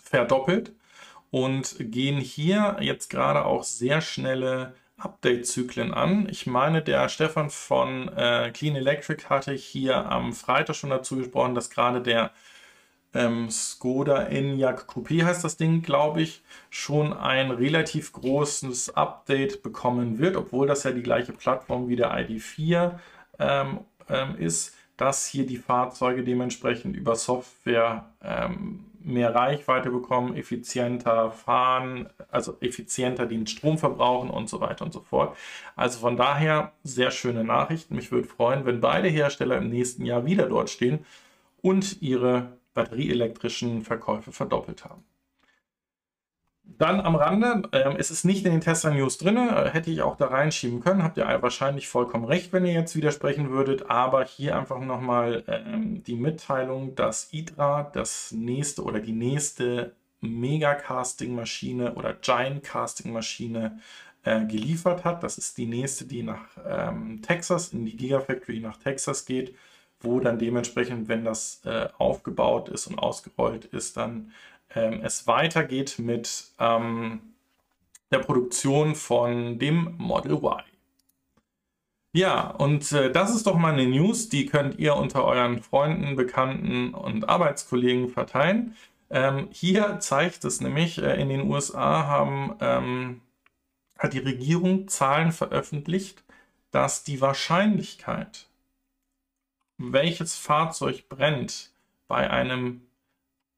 verdoppelt und gehen hier jetzt gerade auch sehr schnelle Update-Zyklen an. Ich meine, der Stefan von äh, Clean Electric hatte hier am Freitag schon dazu gesprochen, dass gerade der ähm, Skoda Enyaq Coupé heißt das Ding, glaube ich, schon ein relativ großes Update bekommen wird, obwohl das ja die gleiche Plattform wie der ID4 ähm, ähm, ist dass hier die Fahrzeuge dementsprechend über Software ähm, mehr Reichweite bekommen, effizienter fahren, also effizienter den Strom verbrauchen und so weiter und so fort. Also von daher sehr schöne Nachrichten. Mich würde freuen, wenn beide Hersteller im nächsten Jahr wieder dort stehen und ihre batterieelektrischen Verkäufe verdoppelt haben. Dann am Rande, äh, es ist nicht in den Tesla News drin, äh, hätte ich auch da reinschieben können, habt ihr wahrscheinlich vollkommen recht, wenn ihr jetzt widersprechen würdet, aber hier einfach nochmal ähm, die Mitteilung, dass IDRA das nächste oder die nächste Mega-Casting-Maschine oder Giant-Casting-Maschine äh, geliefert hat. Das ist die nächste, die nach ähm, Texas, in die Gigafactory nach Texas geht, wo dann dementsprechend, wenn das äh, aufgebaut ist und ausgerollt ist, dann ähm, es weitergeht mit ähm, der Produktion von dem Model Y. Ja, und äh, das ist doch mal eine News, die könnt ihr unter euren Freunden, Bekannten und Arbeitskollegen verteilen. Ähm, hier zeigt es nämlich, äh, in den USA haben, ähm, hat die Regierung Zahlen veröffentlicht, dass die Wahrscheinlichkeit, welches Fahrzeug brennt, bei einem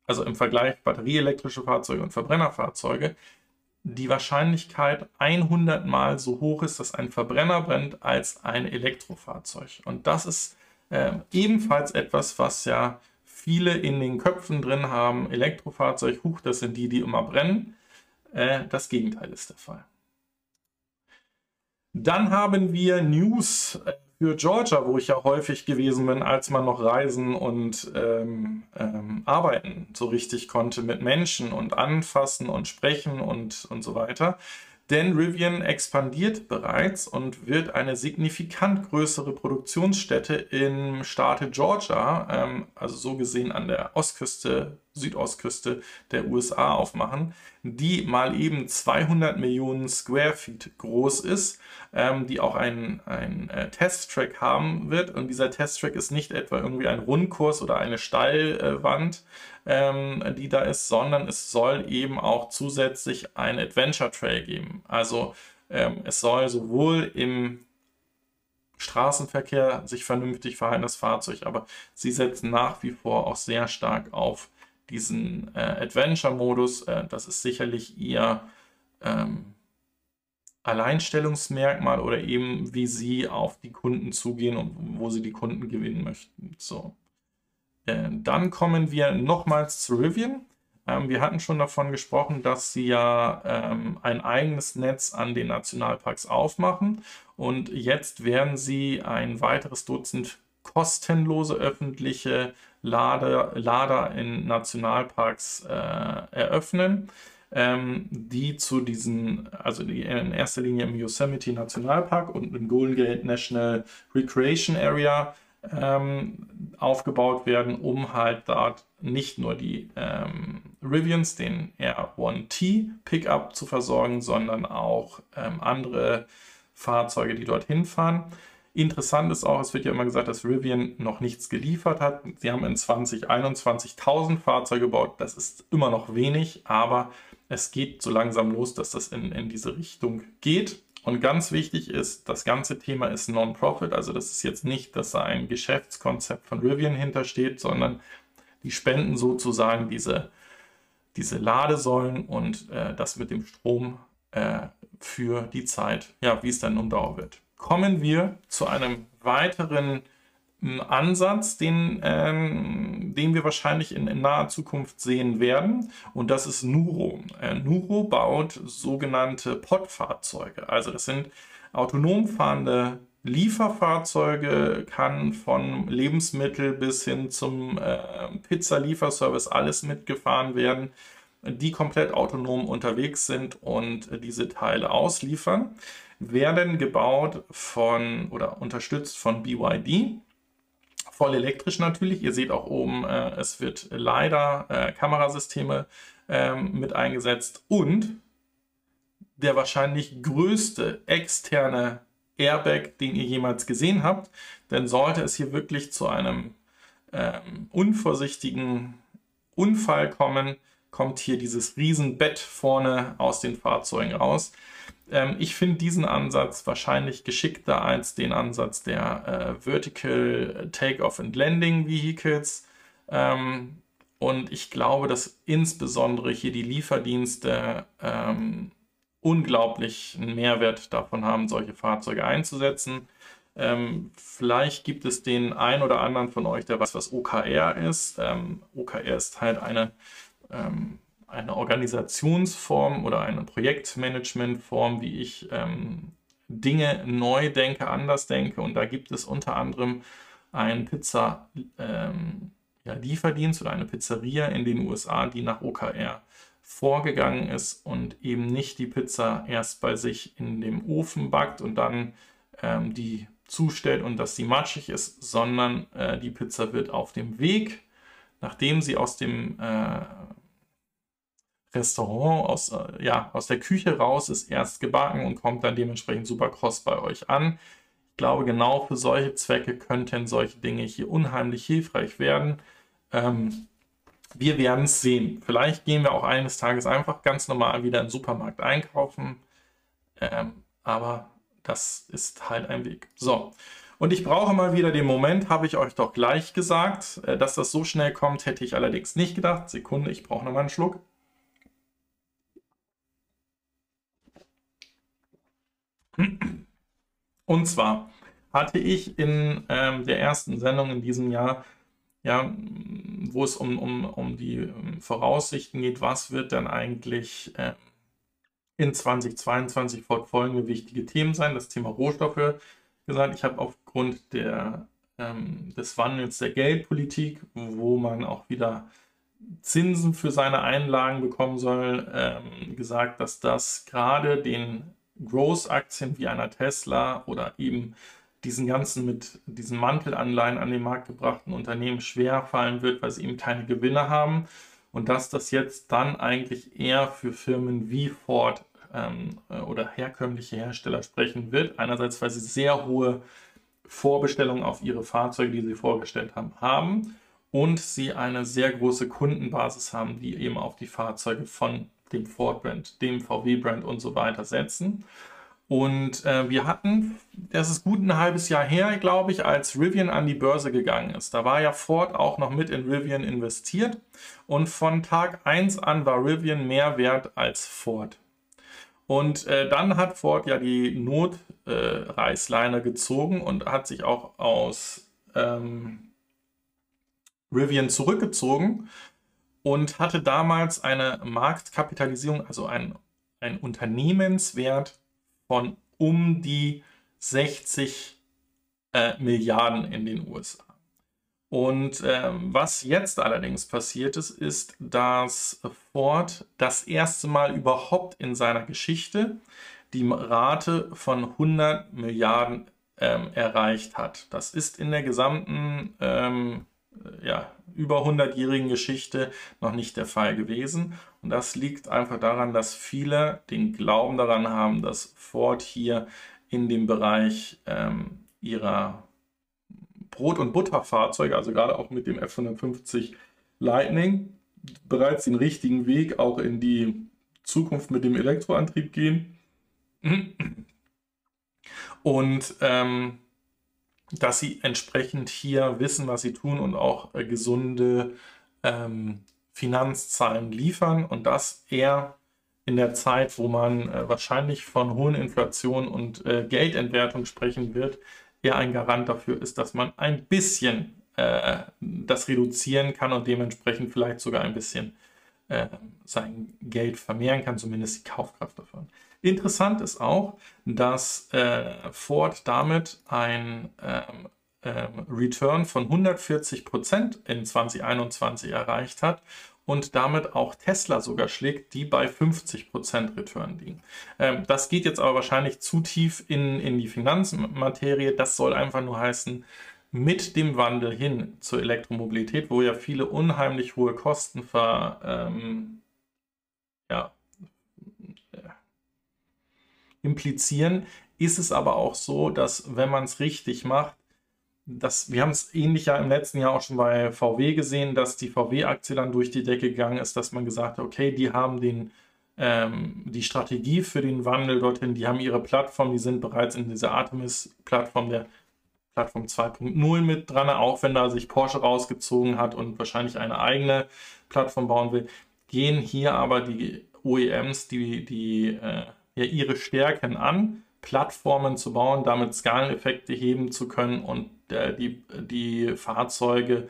also im Vergleich batterieelektrische Fahrzeuge und Verbrennerfahrzeuge, die Wahrscheinlichkeit 100 mal so hoch ist, dass ein Verbrenner brennt, als ein Elektrofahrzeug. Und das ist äh, ebenfalls etwas, was ja viele in den Köpfen drin haben. Elektrofahrzeug, huch, das sind die, die immer brennen. Äh, das Gegenteil ist der Fall. Dann haben wir News, äh, für Georgia, wo ich ja häufig gewesen bin, als man noch reisen und ähm, ähm, arbeiten so richtig konnte mit Menschen und anfassen und sprechen und, und so weiter. Denn Rivian expandiert bereits und wird eine signifikant größere Produktionsstätte im Staate Georgia, ähm, also so gesehen an der Ostküste, Südostküste der USA aufmachen, die mal eben 200 Millionen Square Feet groß ist, ähm, die auch einen, äh, Testtrack haben wird. Und dieser Testtrack ist nicht etwa irgendwie ein Rundkurs oder eine Steilwand, ähm, die da ist, sondern es soll eben auch zusätzlich ein Adventure Trail geben. Also ähm, es soll sowohl im Straßenverkehr sich vernünftig verhalten, das Fahrzeug, aber sie setzen nach wie vor auch sehr stark auf diesen äh, Adventure-Modus. Äh, das ist sicherlich ihr ähm, Alleinstellungsmerkmal oder eben wie sie auf die Kunden zugehen und wo sie die Kunden gewinnen möchten. So. Äh, dann kommen wir nochmals zu Rivian. Ähm, wir hatten schon davon gesprochen, dass sie ja ähm, ein eigenes Netz an den Nationalparks aufmachen und jetzt werden sie ein weiteres Dutzend kostenlose öffentliche Lader, Lader in Nationalparks äh, eröffnen, ähm, die zu diesen, also in erster Linie im Yosemite Nationalpark und im Golden Gate National Recreation Area ähm, aufgebaut werden, um halt dort nicht nur die ähm, Rivians, den R1T Pickup zu versorgen, sondern auch ähm, andere Fahrzeuge, die dorthin fahren. Interessant ist auch, es wird ja immer gesagt, dass Rivian noch nichts geliefert hat. Sie haben in 2021 1000 Fahrzeuge gebaut. Das ist immer noch wenig, aber es geht so langsam los, dass das in, in diese Richtung geht. Und ganz wichtig ist, das ganze Thema ist Non-Profit. Also das ist jetzt nicht, dass da ein Geschäftskonzept von Rivian hintersteht, sondern die spenden sozusagen diese, diese Ladesäulen und äh, das mit dem Strom äh, für die Zeit, ja, wie es dann nun dauern wird. Kommen wir zu einem weiteren Ansatz, den, ähm, den wir wahrscheinlich in, in, naher Zukunft sehen werden. Und das ist Nuro. Äh, Nuro baut sogenannte Pod-Fahrzeuge. Also das sind autonom fahrende Lieferfahrzeuge, kann von Lebensmittel bis hin zum äh, Pizza-Lieferservice alles mitgefahren werden, die komplett autonom unterwegs sind und diese Teile ausliefern werden gebaut von oder unterstützt von BYD voll elektrisch natürlich. Ihr seht auch oben, äh, es wird leider äh, Kamerasysteme ähm, mit eingesetzt und der wahrscheinlich größte externe Airbag, den ihr jemals gesehen habt. Denn sollte es hier wirklich zu einem ähm, unvorsichtigen Unfall kommen, kommt hier dieses Riesenbett vorne aus den Fahrzeugen raus. Ähm, ich finde diesen Ansatz wahrscheinlich geschickter als den Ansatz der äh, Vertical Takeoff and Landing Vehicles. Ähm, und ich glaube, dass insbesondere hier die Lieferdienste ähm, unglaublichen Mehrwert davon haben, solche Fahrzeuge einzusetzen. Ähm, vielleicht gibt es den einen oder anderen von euch, der weiß, was OKR ist. Ähm, OKR ist halt eine ähm, eine Organisationsform oder eine Projektmanagementform, wie ich ähm, Dinge neu denke, anders denke. Und da gibt es unter anderem einen Pizza-Lieferdienst ähm, ja, oder eine Pizzeria in den USA, die nach OKR vorgegangen ist und eben nicht die Pizza erst bei sich in dem Ofen backt und dann ähm, die zustellt und dass sie matschig ist, sondern äh, die Pizza wird auf dem Weg, nachdem sie aus dem äh, Restaurant, aus, äh, ja, aus der Küche raus, ist erst gebacken und kommt dann dementsprechend super kross bei euch an. Ich glaube, genau für solche Zwecke könnten solche Dinge hier unheimlich hilfreich werden. Ähm, wir werden es sehen. Vielleicht gehen wir auch eines Tages einfach ganz normal wieder im Supermarkt einkaufen. Ähm, aber das ist halt ein Weg. So. Und ich brauche mal wieder den Moment, habe ich euch doch gleich gesagt. Äh, dass das so schnell kommt, hätte ich allerdings nicht gedacht. Sekunde, ich brauche nochmal einen Schluck. Und zwar hatte ich in ähm, der ersten Sendung in diesem Jahr, ja, wo es um, um, um die ähm, Voraussichten geht, was wird dann eigentlich äh, in 2022 fortfolgende wichtige Themen sein, das Thema Rohstoffe gesagt, ich habe aufgrund der, ähm, des Wandels der Geldpolitik, wo man auch wieder Zinsen für seine Einlagen bekommen soll, ähm, gesagt, dass das gerade den Growth-Aktien wie einer Tesla oder eben diesen ganzen mit diesen Mantelanleihen an den Markt gebrachten Unternehmen schwer fallen wird, weil sie eben keine Gewinne haben und dass das jetzt dann eigentlich eher für Firmen wie Ford ähm, oder herkömmliche Hersteller sprechen wird. Einerseits, weil sie sehr hohe Vorbestellungen auf ihre Fahrzeuge, die sie vorgestellt haben, haben und sie eine sehr große Kundenbasis haben, die eben auf die Fahrzeuge von dem Ford-Brand, dem VW-Brand und so weiter setzen. Und äh, wir hatten, das ist gut ein halbes Jahr her, glaube ich, als Rivian an die Börse gegangen ist. Da war ja Ford auch noch mit in Rivian investiert. Und von Tag 1 an war Rivian mehr wert als Ford. Und äh, dann hat Ford ja die Notreißleine äh, gezogen und hat sich auch aus ähm, Rivian zurückgezogen und hatte damals eine Marktkapitalisierung, also ein, ein Unternehmenswert von um die 60 äh, Milliarden in den USA. Und ähm, was jetzt allerdings passiert ist, ist, dass Ford das erste Mal überhaupt in seiner Geschichte die Rate von 100 Milliarden ähm, erreicht hat. Das ist in der gesamten ähm, ja, über 100-jährigen Geschichte noch nicht der Fall gewesen. Und das liegt einfach daran, dass viele den Glauben daran haben, dass Ford hier in dem Bereich ähm, ihrer Brot- und Butterfahrzeuge, also gerade auch mit dem F-150 Lightning, bereits den richtigen Weg auch in die Zukunft mit dem Elektroantrieb gehen. Und ähm, dass sie entsprechend hier wissen, was sie tun und auch äh, gesunde ähm, Finanzzahlen liefern und das eher in der Zeit, wo man äh, wahrscheinlich von hohen Inflation und äh, Geldentwertung sprechen wird, eher ein Garant dafür ist, dass man ein bisschen äh, das reduzieren kann und dementsprechend vielleicht sogar ein bisschen äh, sein Geld vermehren kann, zumindest die Kaufkraft davon. Interessant ist auch, dass äh, Ford damit ein ähm, ähm, Return von 140 Prozent in 2021 erreicht hat und damit auch Tesla sogar schlägt, die bei 50 Prozent Return liegen. Ähm, das geht jetzt aber wahrscheinlich zu tief in, in die Finanzmaterie. Das soll einfach nur heißen, mit dem Wandel hin zur Elektromobilität, wo ja viele unheimlich hohe Kosten ver, ähm, ja, implizieren, ist es aber auch so, dass wenn man es richtig macht, das, wir haben es ähnlich ja im letzten Jahr auch schon bei VW gesehen, dass die VW-Aktie dann durch die Decke gegangen ist, dass man gesagt hat, okay, die haben den, ähm, die Strategie für den Wandel dorthin, die haben ihre Plattform, die sind bereits in dieser Artemis-Plattform der Plattform 2.0 mit dran, auch wenn da sich Porsche rausgezogen hat und wahrscheinlich eine eigene Plattform bauen will, gehen hier aber die OEMs, die, die äh, ja ihre Stärken an, Plattformen zu bauen, damit Skaleneffekte heben zu können und äh, die, die Fahrzeuge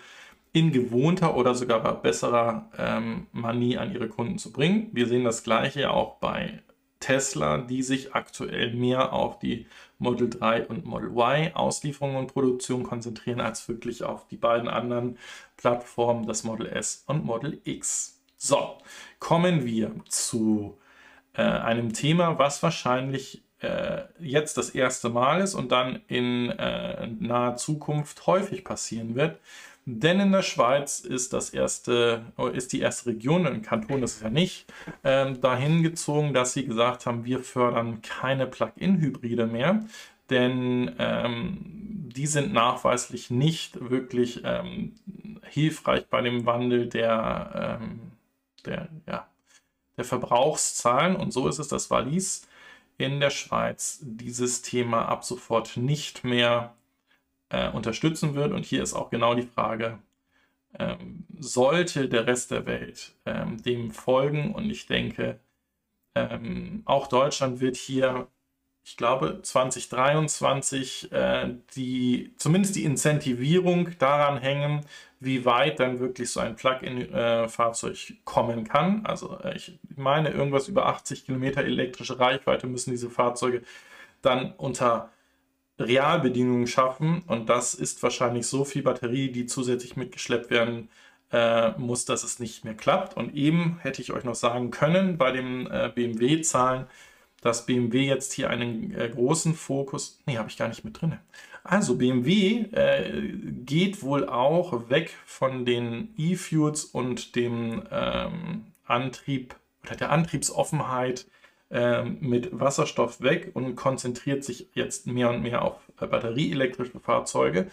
in gewohnter oder sogar besserer ähm, Manie an ihre Kunden zu bringen. Wir sehen das gleiche auch bei Tesla, die sich aktuell mehr auf die Model 3 und Model Y Auslieferung und Produktion konzentrieren, als wirklich auf die beiden anderen Plattformen, das Model S und Model X. So, kommen wir zu äh, einem Thema, was wahrscheinlich äh, jetzt das erste Mal ist und dann in äh, naher Zukunft häufig passieren wird. Denn in der Schweiz ist das erste, ist die erste Region, ein Kanton ist es ja nicht, äh, dahin gezogen, dass sie gesagt haben, wir fördern keine Plug-in-Hybride mehr, denn ähm, die sind nachweislich nicht wirklich ähm, hilfreich bei dem Wandel der, ähm, der ja, der Verbrauchszahlen. Und so ist es, dass Wallis in der Schweiz dieses Thema ab sofort nicht mehr äh, unterstützen wird. Und hier ist auch genau die Frage, ähm, sollte der Rest der Welt ähm, dem folgen? Und ich denke, ähm, auch Deutschland wird hier ich glaube, 2023 äh, die, zumindest die Incentivierung daran hängen, wie weit dann wirklich so ein Plug-in-Fahrzeug äh, kommen kann. Also äh, ich meine, irgendwas über 80 Kilometer elektrische Reichweite müssen diese Fahrzeuge dann unter Realbedingungen schaffen und das ist wahrscheinlich so viel Batterie, die zusätzlich mitgeschleppt werden äh, muss, dass es nicht mehr klappt. Und eben hätte ich euch noch sagen können bei den äh, BMW-Zahlen, dass BMW jetzt hier einen äh, großen Fokus, nee, habe ich gar nicht mit drin. Also BMW äh, geht wohl auch weg von den E-Fuels und dem ähm, Antrieb oder der Antriebsoffenheit ähm, mit Wasserstoff weg und konzentriert sich jetzt mehr und mehr auf äh, batterieelektrische Fahrzeuge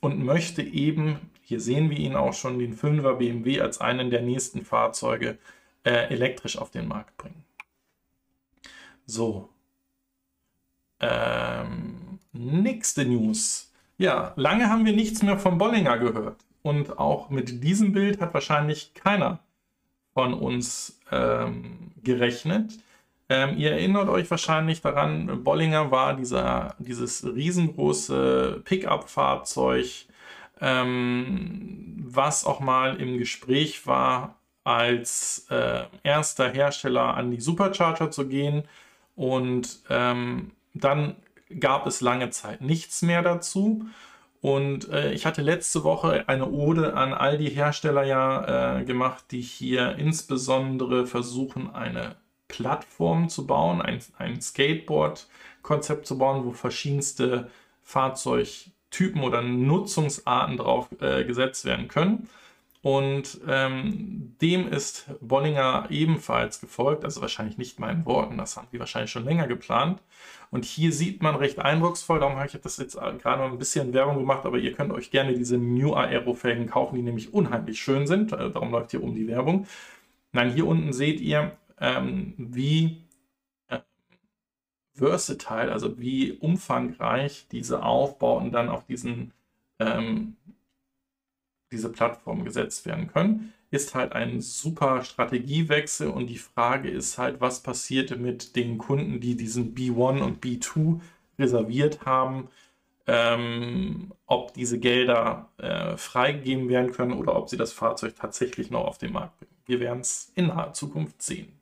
und möchte eben, hier sehen wir ihn auch schon, den 5er BMW als einen der nächsten Fahrzeuge äh, elektrisch auf den Markt bringen. So. Ähm, nächste News. Ja, lange haben wir nichts mehr von Bollinger gehört. Und auch mit diesem Bild hat wahrscheinlich keiner von uns ähm, gerechnet. Ähm, ihr erinnert euch wahrscheinlich daran, Bollinger war dieser, dieses riesengroße Pickup-Fahrzeug, ähm, was auch mal im Gespräch war, als äh, erster Hersteller an die Supercharger zu gehen. Und ähm, dann gab es lange Zeit nichts mehr dazu. Und äh, ich hatte letzte Woche eine Ode an all die Hersteller ja äh, gemacht, die hier insbesondere versuchen, eine Plattform zu bauen, ein, ein Skateboard-Konzept zu bauen, wo verschiedenste Fahrzeugtypen oder Nutzungsarten drauf äh, gesetzt werden können. Und ähm, dem ist Bollinger ebenfalls gefolgt, also wahrscheinlich nicht meinen Worten, das haben die wahrscheinlich schon länger geplant. Und hier sieht man recht eindrucksvoll, darum habe ich das jetzt gerade mal ein bisschen Werbung gemacht, aber ihr könnt euch gerne diese New Aero-Felgen kaufen, die nämlich unheimlich schön sind. Äh, darum läuft hier um die Werbung. Nein, hier unten seht ihr, ähm, wie äh, versatile, also wie umfangreich diese Aufbauten dann auf diesen, ähm, diese Plattform gesetzt werden können, ist halt ein super Strategiewechsel und die Frage ist halt, was passiert mit den Kunden, die diesen B1 und B2 reserviert haben, ähm, ob diese Gelder äh, freigegeben werden können oder ob sie das Fahrzeug tatsächlich noch auf den Markt bringen. Wir werden es in naher Zukunft sehen.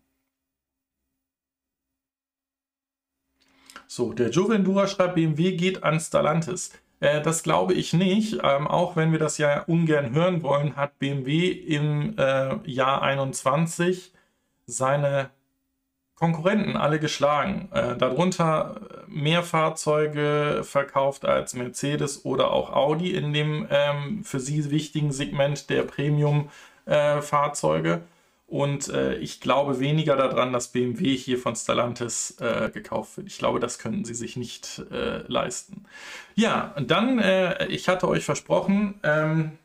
So, der Juvendura schreibt, BMW geht an Stellantis. Äh, das glaube ich nicht. Ähm, auch wenn wir das ja ungern hören wollen, hat BMW im äh, Jahr 21 seine Konkurrenten alle geschlagen. Äh, darunter mehr Fahrzeuge verkauft als Mercedes oder auch Audi in dem ähm, für sie wichtigen Segment der Premium-Fahrzeuge. Und äh, ich glaube weniger daran, dass BMW hier von Stellantis äh, gekauft wird. Ich glaube, das können sie sich nicht äh, leisten. Ja, dann, äh, ich hatte euch versprochen, ähm,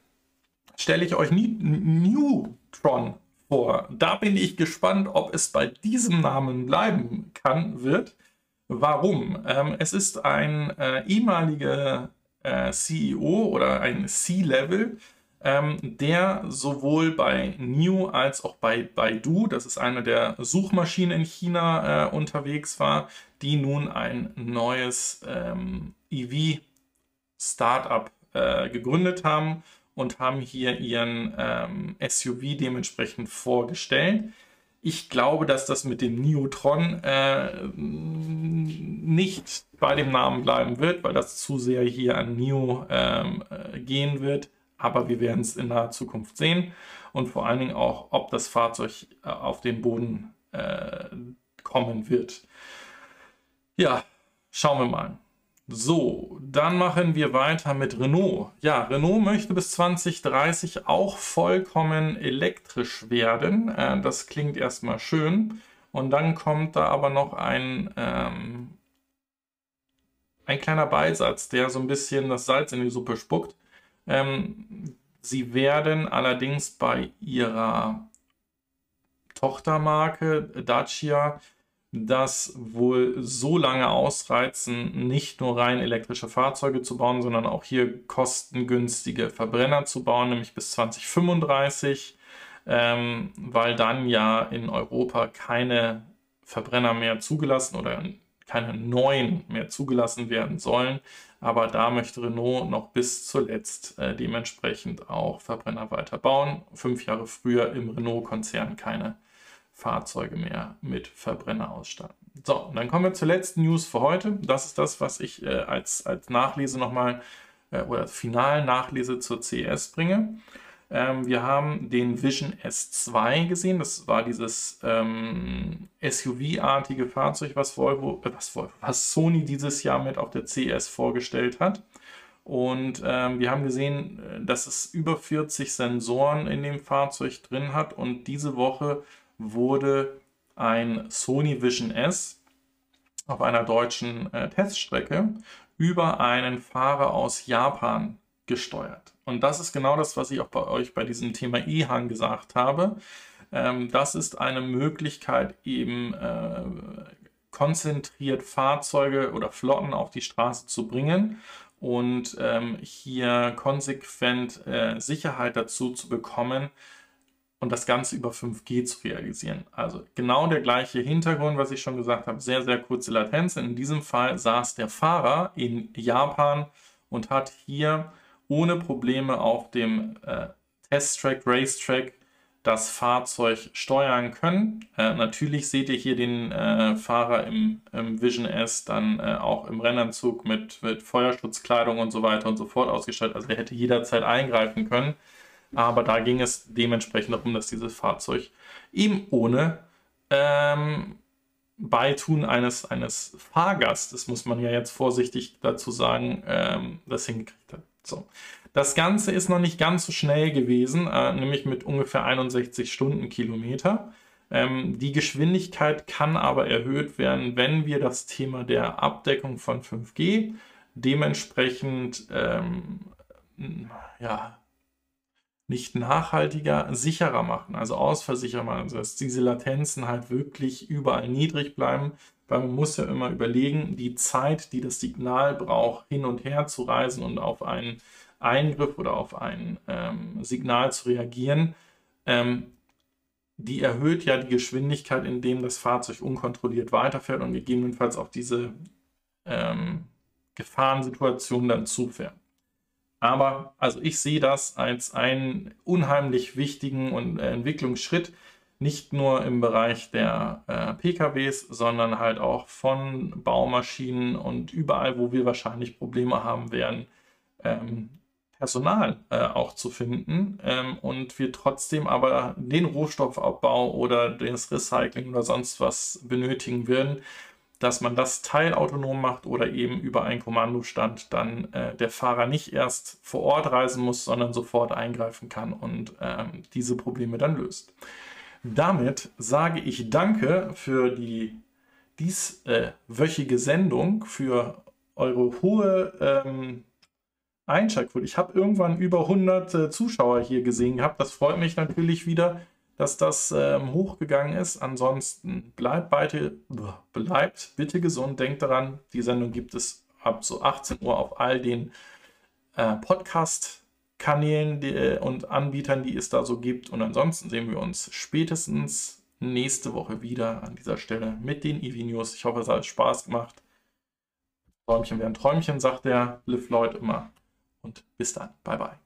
stelle ich euch Newtron vor. Da bin ich gespannt, ob es bei diesem Namen bleiben kann, wird. Warum? Ähm, es ist ein äh, ehemaliger äh, CEO oder ein C-Level ähm, der sowohl bei New als auch bei Baidu, das ist eine der Suchmaschinen in China, äh, unterwegs war, die nun ein neues ähm, EV-Startup äh, gegründet haben und haben hier ihren ähm, SUV dementsprechend vorgestellt. Ich glaube, dass das mit dem Neutron äh, nicht bei dem Namen bleiben wird, weil das zu sehr hier an Neo ähm, äh, gehen wird aber wir werden es in naher Zukunft sehen und vor allen Dingen auch, ob das Fahrzeug äh, auf den Boden äh, kommen wird. Ja, schauen wir mal. So, dann machen wir weiter mit Renault. Ja, Renault möchte bis 2030 auch vollkommen elektrisch werden. Äh, das klingt erstmal schön. Und dann kommt da aber noch ein, ähm, ein kleiner Beisatz, der so ein bisschen das Salz in die Suppe spuckt. Ähm, sie werden allerdings bei ihrer Tochtermarke Dacia das wohl so lange ausreizen, nicht nur rein elektrische Fahrzeuge zu bauen, sondern auch hier kostengünstige Verbrenner zu bauen, nämlich bis 2035, ähm, weil dann ja in Europa keine Verbrenner mehr zugelassen oder keine neuen mehr zugelassen werden sollen. Aber da möchte Renault noch bis zuletzt äh, dementsprechend auch Verbrenner weiterbauen. Fünf Jahre früher im Renault-Konzern keine Fahrzeuge mehr mit Verbrenner ausstatten. So, und dann kommen wir zur letzten News für heute. Das ist das, was ich äh, als, als Nachlese nochmal äh, oder als Final-Nachlese zur CES bringe. Ähm, wir haben den Vision S2 gesehen. Das war dieses ähm, SUV-artige Fahrzeug, was Volvo, äh, was Volvo, was Sony dieses Jahr mit auf der CES vorgestellt hat. Und ähm, wir haben gesehen, äh, dass es über 40 Sensoren in dem Fahrzeug drin hat. Und diese Woche wurde ein Sony Vision S auf einer deutschen äh, Teststrecke über einen Fahrer aus Japan gesteuert. Und das ist genau das, was ich auch bei euch bei diesem Thema E-Hang gesagt habe. Ähm, das ist eine Möglichkeit, eben äh, konzentriert Fahrzeuge oder Flotten auf die Straße zu bringen und ähm, hier konsequent äh, Sicherheit dazu zu bekommen und das Ganze über 5G zu realisieren. Also genau der gleiche Hintergrund, was ich schon gesagt habe, sehr, sehr kurze Latenzen. In diesem Fall saß der Fahrer in Japan und hat hier ohne Probleme auf dem äh, Testtrack, Racetrack das Fahrzeug steuern können. Äh, natürlich seht ihr hier den äh, Fahrer im, im, Vision S dann äh, auch im Rennanzug mit, mit Feuerschutzkleidung und so weiter und so fort ausgestattet. Also er hätte jederzeit eingreifen können. Aber da ging es dementsprechend darum, dass dieses Fahrzeug eben ohne ähm, Beitun eines, eines Fahrgastes, muss man ja jetzt vorsichtig dazu sagen, ähm, das hingekriegt hat. So. Das Ganze ist noch nicht ganz so schnell gewesen, äh, nämlich mit ungefähr 61 Stundenkilometer. Ähm, die Geschwindigkeit kann aber erhöht werden, wenn wir das Thema der Abdeckung von 5G dementsprechend ähm, ja, nicht nachhaltiger, sicherer machen, also ausversichern machen, also dass diese Latenzen halt wirklich überall niedrig bleiben, weil man muss ja immer überlegen, die Zeit, die das Signal braucht, hin und her zu reisen und auf einen Eingriff oder auf ein ähm, Signal zu reagieren, ähm, die erhöht ja die Geschwindigkeit, indem das Fahrzeug unkontrolliert weiterfährt und gegebenenfalls auch diese ähm, Gefahrensituation dann zufährt. Aber also ich sehe das als einen unheimlich wichtigen und, äh, Entwicklungsschritt, nicht nur im Bereich der äh, PKWs, sondern halt auch von Baumaschinen und überall, wo wir wahrscheinlich Probleme haben werden, ähm, Personal äh, auch zu finden ähm, und wir trotzdem aber den Rohstoffabbau oder das Recycling oder sonst was benötigen würden, dass man das teilautonom macht oder eben über einen Kommandostand dann äh, der Fahrer nicht erst vor Ort reisen muss, sondern sofort eingreifen kann und ähm, diese Probleme dann löst. Damit sage ich Danke für die dieswöchige äh, Sendung, für eure hohe ähm, Einschaltquote. Ich habe irgendwann über 100 äh, Zuschauer hier gesehen gehabt. Das freut mich natürlich wieder, dass das ähm, hochgegangen ist. Ansonsten bleibt, beide, bleibt bitte gesund. Denkt daran, die Sendung gibt es ab so 18 Uhr auf all den äh, Podcast-Kanälen äh, und Anbietern, die es da so gibt. Und ansonsten sehen wir uns spätestens nächste Woche wieder an dieser Stelle mit den EV News. Ich hoffe, es hat Spaß gemacht. Träumchen wären Träumchen, sagt der Liv Lloyd immer und bis dann. Bye bye.